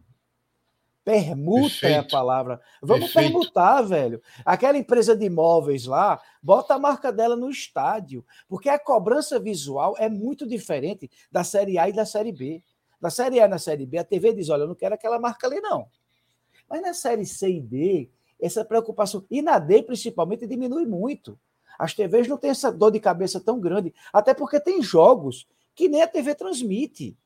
Permuta Perfeito. é a palavra. Vamos Perfeito. permutar, velho. Aquela empresa de imóveis lá, bota a marca dela no estádio, porque a cobrança visual é muito diferente da Série A e da Série B. Da Série A e na Série B, a TV diz: olha, eu não quero aquela marca ali, não. Mas na Série C e D, essa preocupação, e na D principalmente, diminui muito. As TVs não têm essa dor de cabeça tão grande, até porque tem jogos que nem a TV transmite.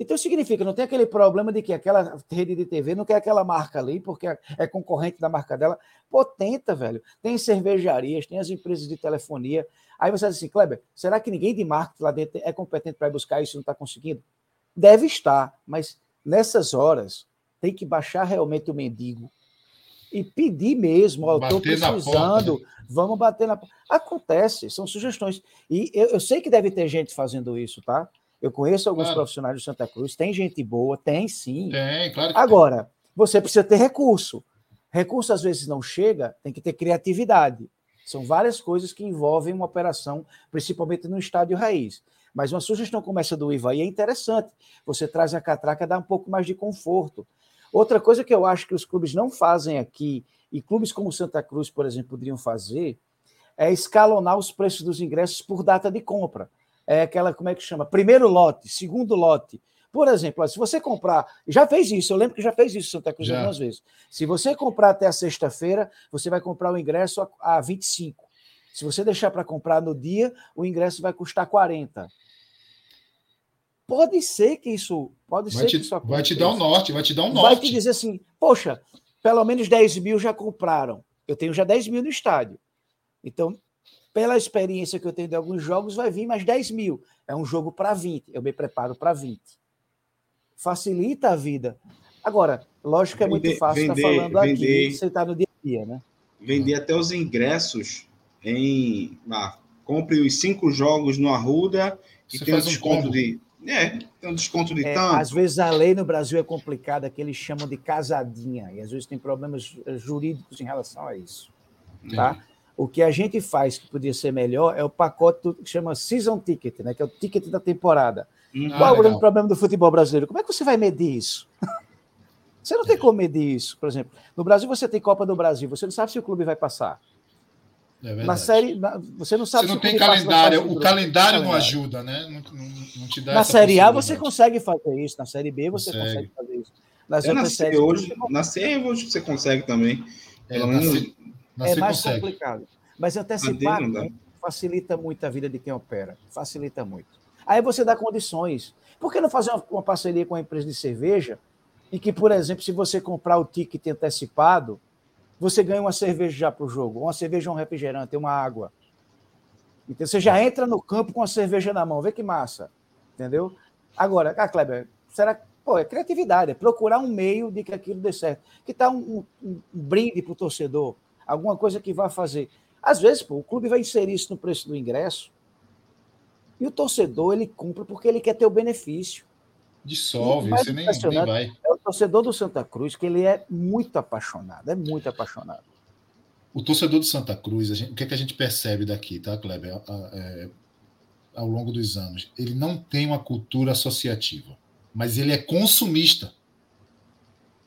Então significa, não tem aquele problema de que aquela rede de TV não quer aquela marca ali, porque é concorrente da marca dela. Pô, tenta, velho. Tem cervejarias, tem as empresas de telefonia. Aí você diz assim, Kleber, será que ninguém de marketing lá dentro é competente para buscar isso e não está conseguindo? Deve estar, mas nessas horas tem que baixar realmente o mendigo e pedir mesmo, ó, estou precisando, vamos bater na Acontece, são sugestões. E eu, eu sei que deve ter gente fazendo isso, tá? Eu conheço alguns claro. profissionais de Santa Cruz, tem gente boa, tem sim.
Tem, claro
Agora, tem. você precisa ter recurso. Recurso às vezes não chega, tem que ter criatividade. São várias coisas que envolvem uma operação, principalmente no estádio raiz. Mas uma sugestão como essa do Ivaí é interessante. Você traz a catraca, dá um pouco mais de conforto. Outra coisa que eu acho que os clubes não fazem aqui, e clubes como Santa Cruz, por exemplo, poderiam fazer, é escalonar os preços dos ingressos por data de compra é aquela, como é que chama? Primeiro lote, segundo lote. Por exemplo, se você comprar, já fez isso, eu lembro que já fez isso Santa Cruz algumas vezes. Se você comprar até a sexta-feira, você vai comprar o ingresso a, a 25. Se você deixar para comprar no dia, o ingresso vai custar 40. Pode ser que isso. Pode
vai
ser
te,
que isso
Vai te dar um norte, vai te dar um norte.
Vai te dizer assim, poxa, pelo menos 10 mil já compraram. Eu tenho já 10 mil no estádio. Então, pela experiência que eu tenho de alguns jogos, vai vir mais 10 mil. É um jogo para 20, eu me preparo para 20. Facilita a vida. Agora, lógico que é muito fácil estar tá falando vender, aqui, você está no dia a dia, né?
Vender até os ingressos em. Ah, compre os cinco jogos no Arruda e tem um desconto um de. É, tem um desconto de é, tanto.
Às vezes a lei no Brasil é complicada, que eles chamam de casadinha, e às vezes tem problemas jurídicos em relação a isso. Tá? É. O que a gente faz que podia ser melhor é o pacote que chama Season Ticket, né? que é o ticket da temporada. Hum, Qual ah, é o problema do futebol brasileiro? Como é que você vai medir isso? Você não tem como medir isso, por exemplo. No Brasil você tem Copa do Brasil, você não sabe se o clube vai passar. É na série, na, você não sabe.
Você não tem calendário, o calendário não ajuda, né? Não, não, não te dá
na série A você consegue fazer isso, na série B você consegue, consegue fazer isso.
Nas é, outras séries, hoje, na C hoje você consegue também.
É, Pelo menos é mais consegue. complicado. Mas antecipar né, facilita muito a vida de quem opera. Facilita muito. Aí você dá condições. Por que não fazer uma, uma parceria com a empresa de cerveja em que, por exemplo, se você comprar o ticket antecipado, você ganha uma cerveja já para o jogo, uma cerveja, um refrigerante, uma água. Então você já entra no campo com a cerveja na mão, vê que massa, entendeu? Agora, ah, Kleber, será que pô, é criatividade, é procurar um meio de que aquilo dê certo. Que tal um, um, um brinde para o torcedor? Alguma coisa que vá fazer. Às vezes, pô, o clube vai inserir isso no preço do ingresso e o torcedor ele compra porque ele quer ter o benefício.
Dissolve, você nem, nem vai.
É o torcedor do Santa Cruz que ele é muito apaixonado, é muito apaixonado.
O torcedor do Santa Cruz, gente, o que, é que a gente percebe daqui, tá, Kleber? É, ao longo dos anos, ele não tem uma cultura associativa, mas ele é consumista.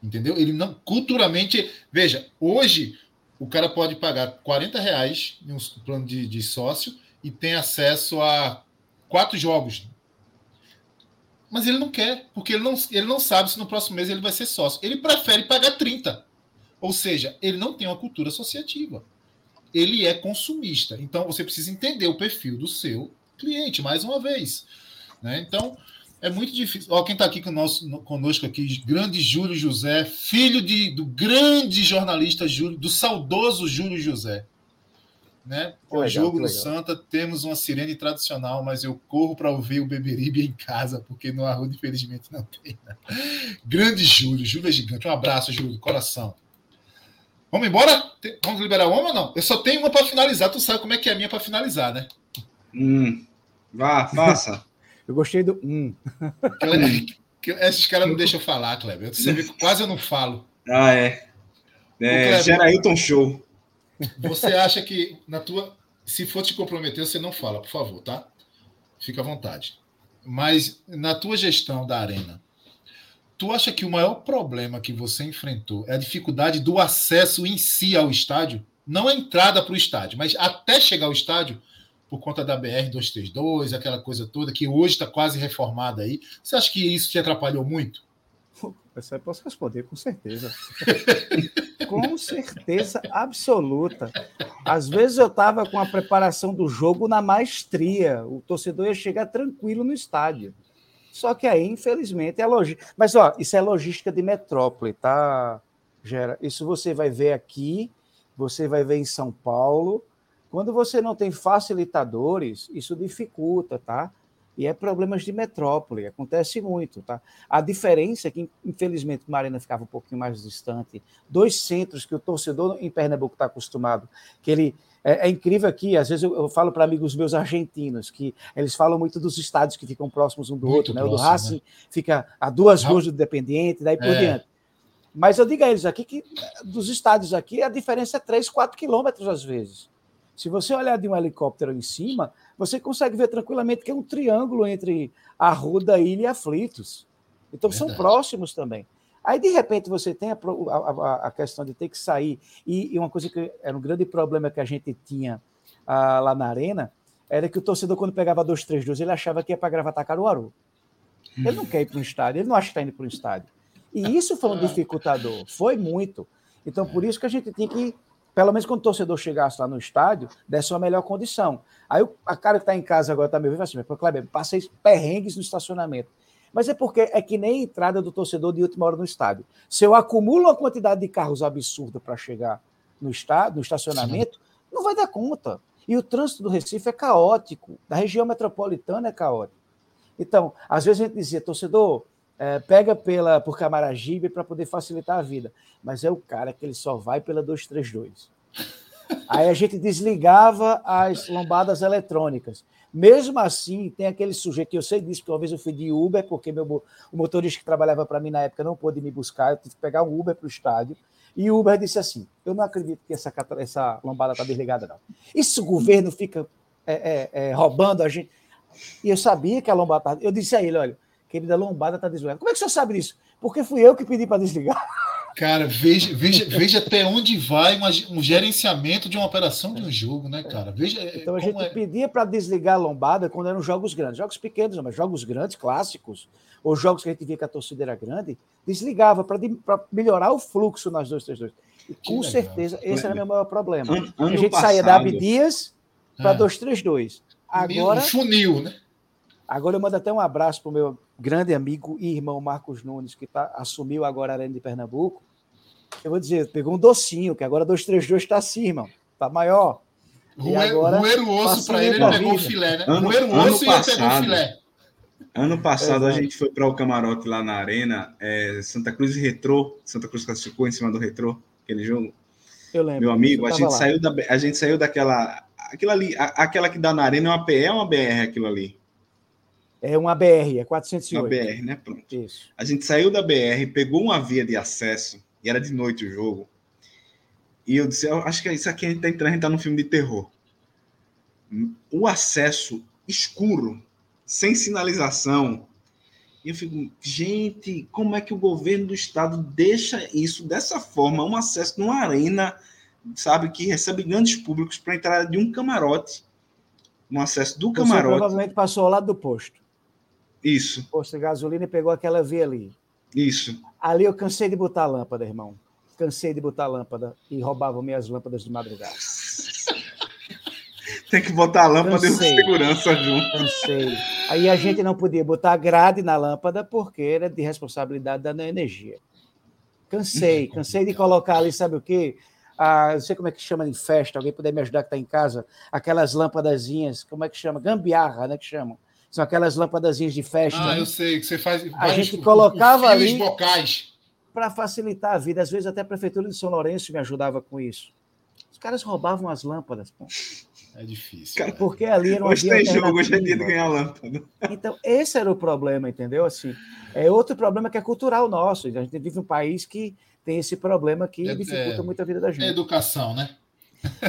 Entendeu? Ele não culturalmente. Veja, hoje o cara pode pagar 40 reais em um plano de, de sócio e tem acesso a quatro jogos. Mas ele não quer, porque ele não, ele não sabe se no próximo mês ele vai ser sócio. Ele prefere pagar 30. Ou seja, ele não tem uma cultura associativa. Ele é consumista. Então você precisa entender o perfil do seu cliente, mais uma vez. Né? Então, é muito difícil. Ó, quem está aqui conosco aqui, grande Júlio José, filho de, do grande jornalista Júlio, do saudoso Júlio José. Né? O jogo do Santa temos uma sirene tradicional, mas eu corro para ouvir o Beberibe em casa, porque no Arruda, infelizmente, não tem. Né? Grande Júlio, Júlio é gigante. Um abraço, Júlio, do coração. Vamos embora? Vamos liberar uma ou não? Eu só tenho uma para finalizar. Tu sabe como é que é a minha para finalizar, né?
Hum, vá, faça.
Eu gostei do hum.
Esses caras não deixam falar, Kleber. Você vê que quase eu não falo.
Ah, é. é Gerailton Show.
Você acha que na tua. Se for te comprometer, você não fala, por favor, tá? Fica à vontade. Mas na tua gestão da arena, Tu acha que o maior problema que você enfrentou é a dificuldade do acesso em si ao estádio? Não a entrada para o estádio, mas até chegar ao estádio, por conta da BR-232, aquela coisa toda, que hoje está quase reformada aí. Você acha que isso te atrapalhou muito?
Aí posso responder, com certeza. com certeza absoluta. Às vezes eu estava com a preparação do jogo na maestria. O torcedor ia chegar tranquilo no estádio. Só que aí, infelizmente, é logística. Mas, ó, isso é logística de metrópole, tá, Gera? Isso você vai ver aqui, você vai ver em São Paulo. Quando você não tem facilitadores, isso dificulta, tá? E é problemas de metrópole, acontece muito, tá? A diferença é que, infelizmente, Marina ficava um pouquinho mais distante. Dois centros que o torcedor em Pernambuco está acostumado, que ele é, é, incrível aqui, às vezes eu, eu falo para amigos meus argentinos que eles falam muito dos estádios que ficam próximos um do muito outro, né? o do Racing né? fica a duas ruas do Independiente, daí por é. diante. Mas eu digo a eles aqui que dos estádios aqui a diferença é 3, 4 quilômetros às vezes. Se você olhar de um helicóptero em cima, você consegue ver tranquilamente que é um triângulo entre a Ruda, Ilha e Aflitos. Então Verdade. são próximos também. Aí, de repente, você tem a, a, a questão de ter que sair. E, e, uma coisa que era um grande problema que a gente tinha ah, lá na Arena era que o torcedor, quando pegava 2-3-2, ele achava que ia para Gravatar Caruaru. Ele não quer ir para um estádio, ele não acha que está indo para um estádio. E isso foi um dificultador, foi muito. Então, por isso que a gente tinha que pelo menos quando o torcedor chegasse lá no estádio, desse uma melhor condição. Aí a cara que está em casa agora está me ouvindo assim, mas, Kleber, passei perrengues no estacionamento. Mas é porque é que nem a entrada do torcedor de última hora no estádio. Se eu acumulo uma quantidade de carros absurda para chegar no estádio, no estacionamento, Sim. não vai dar conta. E o trânsito do Recife é caótico, da região metropolitana é caótico. Então, às vezes a gente dizia, torcedor, é, pega pela por Camaragibe para poder facilitar a vida. Mas é o cara que ele só vai pela 232. Aí a gente desligava as lombadas eletrônicas. Mesmo assim, tem aquele sujeito que eu sei disso, porque uma vez eu fui de Uber, porque meu, o motorista que trabalhava para mim na época não pôde me buscar, eu tive que pegar um Uber para o estádio. E o Uber disse assim: Eu não acredito que essa, essa lombada está desligada, não. Isso o governo fica é, é, é, roubando a gente. E eu sabia que a lombada estava. Eu disse a ele: Olha, querida lombada está desligada. Como é que o senhor sabe disso? Porque fui eu que pedi para desligar.
Cara, veja, veja, veja até onde vai uma, um gerenciamento de uma operação de um jogo, né, cara? Veja.
Então a gente é... pedia para desligar a lombada quando eram jogos grandes, jogos pequenos, mas jogos grandes, clássicos, ou jogos que a gente via que a torcida era grande, desligava para melhorar o fluxo nas duas, três, dois. E com legal. certeza esse era o meu maior problema. Ano, ano a gente passado... saía da Abdias para é. 232. Agora. Um
funil, né?
Agora eu mando até um abraço para o meu grande amigo e irmão Marcos Nunes, que tá, assumiu agora a Arena de Pernambuco. Eu vou dizer, pegou um docinho, que agora 232 está assim, irmão. Está maior.
Roer o osso para ele, ele pegou o filé, né?
Roer o osso passado, e ele pegou o filé. Ano passado a gente foi para o camarote lá na Arena, é, Santa Cruz e Retrô. Santa Cruz classificou em cima do Retrô, aquele jogo.
Eu lembro.
Meu amigo, a gente, saiu da, a gente saiu daquela. Aquilo ali, a, aquela que dá na Arena é uma PE ou uma BR aquilo ali?
É uma BR, é 408.
Uma BR, né? Pronto. Isso. A gente saiu da BR, pegou uma via de acesso, e era de noite o jogo. E eu disse, eu acho que isso aqui a gente tá entrando, a gente tá num filme de terror. O acesso escuro, sem sinalização. E eu fico, gente, como é que o governo do estado deixa isso dessa forma, um acesso numa arena, sabe, que recebe grandes públicos para entrar de um camarote, um acesso do camarote. Você
provavelmente passou ao lado do posto.
Isso.
Posto de gasolina e pegou aquela via ali.
Isso.
Ali eu cansei de botar lâmpada, irmão. Cansei de botar lâmpada e roubavam minhas lâmpadas de madrugada.
Tem que botar a lâmpada cansei, de segurança junto.
Cansei. Aí a gente não podia botar grade na lâmpada porque era de responsabilidade da energia. Cansei, cansei de colocar ali, sabe o quê? Ah, não sei como é que chama em festa, alguém puder me ajudar que está em casa, aquelas lâmpadazinhas, como é que chama? Gambiarra, né? Que chamam são aquelas lâmpadazinhas de festa. Ah,
né? eu sei, que você faz.
A gente colocava ali. Para facilitar a vida. Às vezes até a Prefeitura de São Lourenço me ajudava com isso. Os caras roubavam as lâmpadas. Pô.
É difícil.
Cara, porque ali era uma
Hoje tem jogo, hoje é dia de ganhar lâmpada.
Então, esse era o problema, entendeu? Assim, é outro problema que é cultural nosso. A gente vive um país que tem esse problema que é, dificulta é, muito a vida da gente. É
educação, né?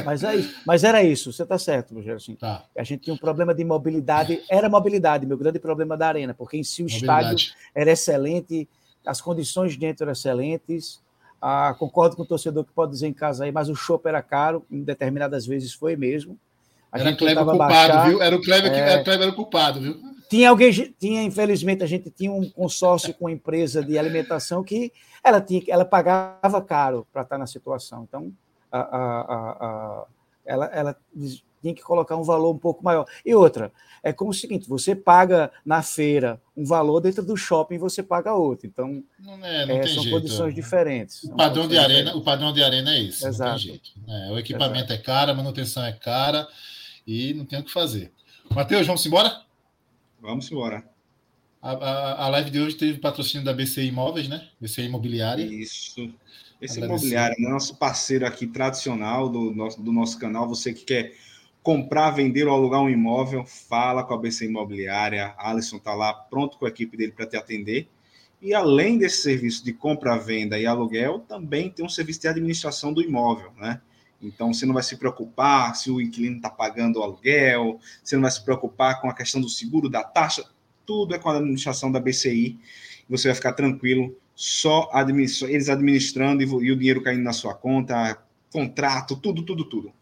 Mas, é isso. Mas era isso, você está certo, Rogério. Assim, tá. A gente tinha um problema de mobilidade, era mobilidade, meu grande problema da arena, porque em si o mobilidade. estádio era excelente, as condições dentro eram excelentes. Ah, concordo com o torcedor que pode dizer em casa aí, mas o show era caro, em determinadas vezes foi mesmo.
A era Kleber culpado, baixar, viu? Era o Kleber que é... era, Kleber era o culpado, viu?
Tinha alguém, tinha, infelizmente, a gente tinha um consórcio com uma empresa de alimentação que ela, tinha, ela pagava caro para estar na situação. Então, a, a, a, ela, ela tinha que colocar um valor um pouco maior. E outra, é como o seguinte: você paga na feira um valor, dentro do shopping você paga outro. Então,
não é, não é,
são
jeito.
condições é. diferentes.
O padrão, de arena, o padrão de arena é isso. Exato. Não tem jeito. É, o equipamento Exato. é caro, a manutenção é cara e não tem o que fazer. Matheus, vamos embora?
Vamos embora.
A, a, a, live de hoje teve patrocínio da BC Imóveis, né? BC Imobiliária.
Isso. Esse imobiliário, nosso parceiro aqui tradicional do nosso, do nosso canal. Você que quer comprar, vender ou alugar um imóvel, fala com a BC Imobiliária. A Alisson está lá pronto com a equipe dele para te atender. E além desse serviço de compra, venda e aluguel, também tem um serviço de administração do imóvel, né? Então você não vai se preocupar se o inquilino está pagando o aluguel, você não vai se preocupar com a questão do seguro, da taxa, tudo é com a administração da BCI. Você vai ficar tranquilo, só administra eles administrando e, e o dinheiro caindo na sua conta, contrato, tudo, tudo, tudo.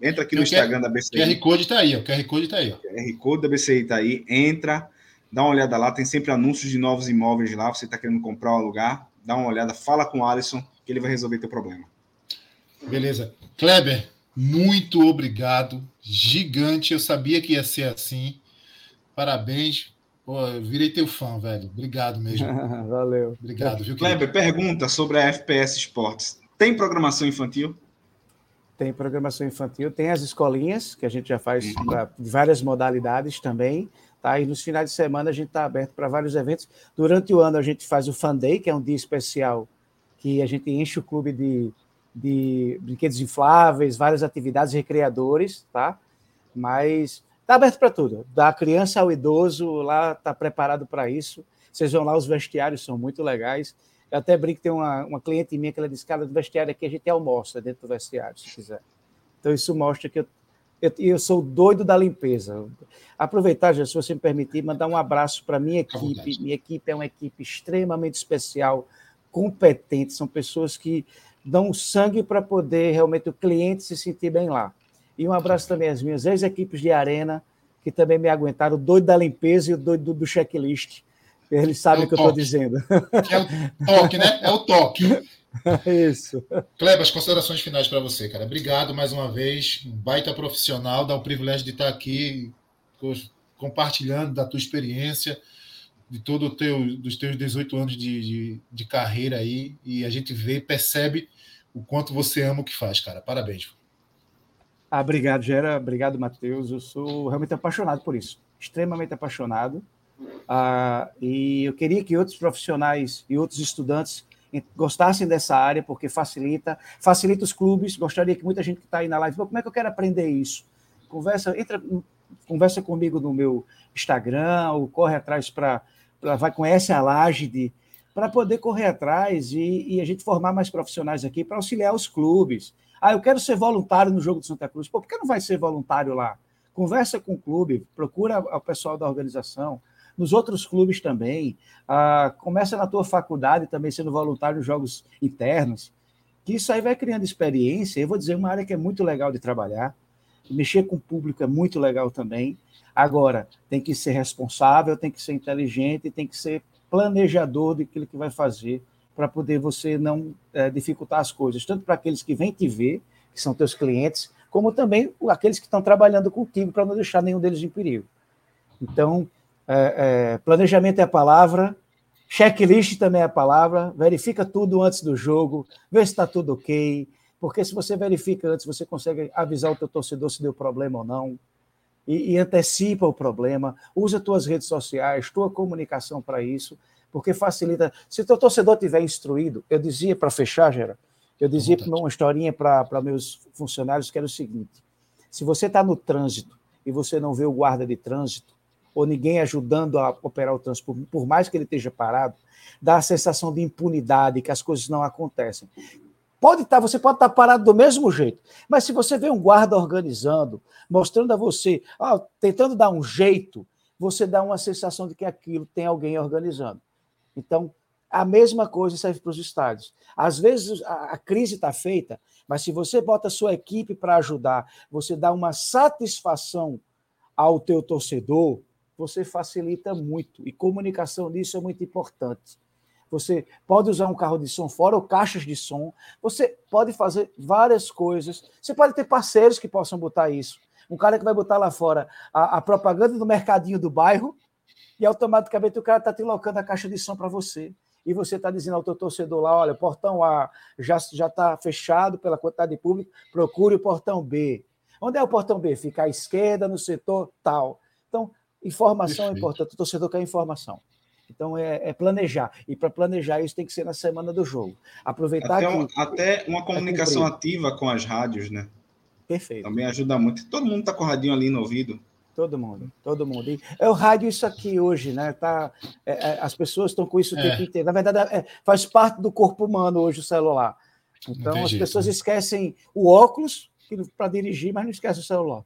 Entra aqui no Instagram da BCI.
QR Code está aí, o QR Code está aí. Ó.
QR Code da BCI está aí. Entra, dá uma olhada lá. Tem sempre anúncios de novos imóveis lá. Você está querendo comprar ou alugar, dá uma olhada, fala com o Alisson, que ele vai resolver teu problema.
Beleza. Kleber, muito obrigado. Gigante. Eu sabia que ia ser assim. Parabéns. Pô, eu virei teu fã, velho. Obrigado mesmo.
Valeu.
Obrigado, viu,
Kleber, pergunta sobre a FPS Esportes. Tem programação infantil?
Tem programação infantil, tem as escolinhas, que a gente já faz uhum. várias modalidades também. Tá? E nos finais de semana a gente está aberto para vários eventos. Durante o ano a gente faz o Fan Day, que é um dia especial, que a gente enche o clube de, de brinquedos infláveis, várias atividades recreadores, tá? Mas está aberto para tudo. Da criança ao idoso, lá está preparado para isso. Vocês vão lá, os vestiários são muito legais. Eu até brinco, tem uma, uma cliente minha que ela disse, cara, do vestiário aqui a gente almoça dentro do vestiário, se quiser. Então isso mostra que eu, eu, eu sou doido da limpeza. Aproveitar, já, se você me permitir, mandar um abraço para minha equipe. Minha equipe é uma equipe extremamente especial, competente, são pessoas que dão sangue para poder realmente o cliente se sentir bem lá. E um abraço também às minhas ex-equipes de arena, que também me aguentaram, o doido da limpeza e o doido do, do checklist eles sabem é o que eu estou dizendo.
É o toque, né? É o toque.
Isso.
Kleber, as considerações finais para você, cara. Obrigado mais uma vez. Um baita profissional, dá o privilégio de estar aqui compartilhando da tua experiência, de todo o teu, dos teus 18 anos de, de, de carreira aí. E a gente vê, percebe o quanto você ama o que faz, cara. Parabéns.
Ah, obrigado, Gera. Obrigado, Matheus. Eu sou realmente apaixonado por isso. Extremamente apaixonado. Ah, e eu queria que outros profissionais e outros estudantes gostassem dessa área, porque facilita, facilita os clubes. Gostaria que muita gente que está aí na live, como é que eu quero aprender isso? Conversa, entra, conversa comigo no meu Instagram, ou corre atrás para, vai conhece a Laje para poder correr atrás e, e, a gente formar mais profissionais aqui para auxiliar os clubes. Ah, eu quero ser voluntário no jogo do Santa Cruz. Pô, por que não vai ser voluntário lá? Conversa com o clube, procura o pessoal da organização, nos outros clubes também. Ah, começa na tua faculdade também sendo voluntário nos jogos internos, que isso aí vai criando experiência. Eu vou dizer, uma área que é muito legal de trabalhar. Mexer com o público é muito legal também. Agora, tem que ser responsável, tem que ser inteligente, tem que ser planejador daquilo que vai fazer para poder você não é, dificultar as coisas, tanto para aqueles que vêm te ver, que são teus clientes, como também aqueles que estão trabalhando contigo para não deixar nenhum deles em perigo. Então, é, é, planejamento é a palavra, checklist também é a palavra, verifica tudo antes do jogo, vê se está tudo ok, porque se você verifica antes, você consegue avisar o teu torcedor se deu problema ou não, e, e antecipa o problema, usa tuas redes sociais, tua comunicação para isso, porque facilita. Se o teu torcedor tiver instruído, eu dizia para fechar, Gera, eu dizia uma historinha para meus funcionários que era o seguinte: se você está no trânsito e você não vê o guarda de trânsito, ou ninguém ajudando a operar o trânsito, por, por mais que ele esteja parado, dá a sensação de impunidade, que as coisas não acontecem. Pode estar, tá, você pode estar tá parado do mesmo jeito, mas se você vê um guarda organizando, mostrando a você, ó, tentando dar um jeito, você dá uma sensação de que aquilo tem alguém organizando. Então, A mesma coisa serve para os estádios. Às vezes a, crise está feita, mas se você bota a sua equipe para ajudar, você dá uma satisfação ao teu torcedor, você facilita muito. E comunicação nisso é muito importante. Você pode usar um carro de som fora ou caixas de som. Você pode fazer várias coisas. Você pode ter parceiros que possam botar isso. Um cara que vai botar lá fora a, a propaganda do mercadinho do bairro e automaticamente o cara está te locando a caixa de som para você. E você está dizendo ao teu torcedor lá, olha, o portão A já está fechado pela quantidade de público, procure o portão B. Onde é o portão B? Fica à esquerda, no setor tal. Então, informação é Perfeito. é importante, o torcedor quer informação. Então é, é planejar. E para planejar isso tem que ser na semana do jogo. Aproveitar
até,
um,
até uma comunicação ativa com as rádios, né?
Perfeito.
Também ajuda muito. Todo mundo está com o radinho ali no ouvido.
Todo mundo, todo mundo. E é o rádio isso aqui hoje, né? Tá, é, é, as pessoas estão com isso o tempo é. inteiro. Na verdade, é, faz parte do corpo humano hoje o celular. Então as pessoas esquecem o óculos para dirigir, mas não esquecem o celular.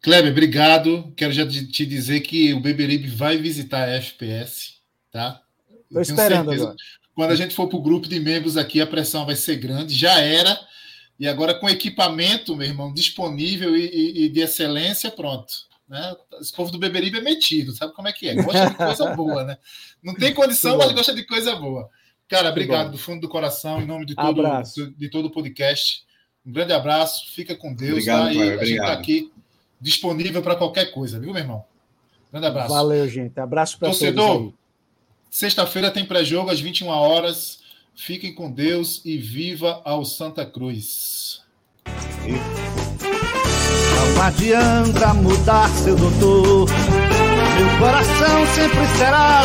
Kleber, obrigado. Quero já te dizer que o Beberibe vai visitar a FPS, tá?
Estou esperando certeza. agora.
Quando a gente for para o grupo de membros aqui, a pressão vai ser grande. Já era. E agora com equipamento, meu irmão, disponível e, e, e de excelência, pronto. Né? Esse povo do Beberibe é metido, sabe como é que é? Gosta de coisa boa, né? Não tem condição, mas gosta de coisa boa. Cara, obrigado do fundo do coração, em nome de todo, de todo o podcast. Um grande abraço, fica com Deus.
Obrigado, tá?
E a gente está aqui disponível para qualquer coisa, viu, meu irmão? Grande abraço.
Valeu, gente. Abraço para
todos. Torcedor, sexta-feira tem pré-jogo às 21 horas. Fiquem com Deus e viva ao Santa Cruz.
Não adianta mudar, seu doutor. Meu coração sempre será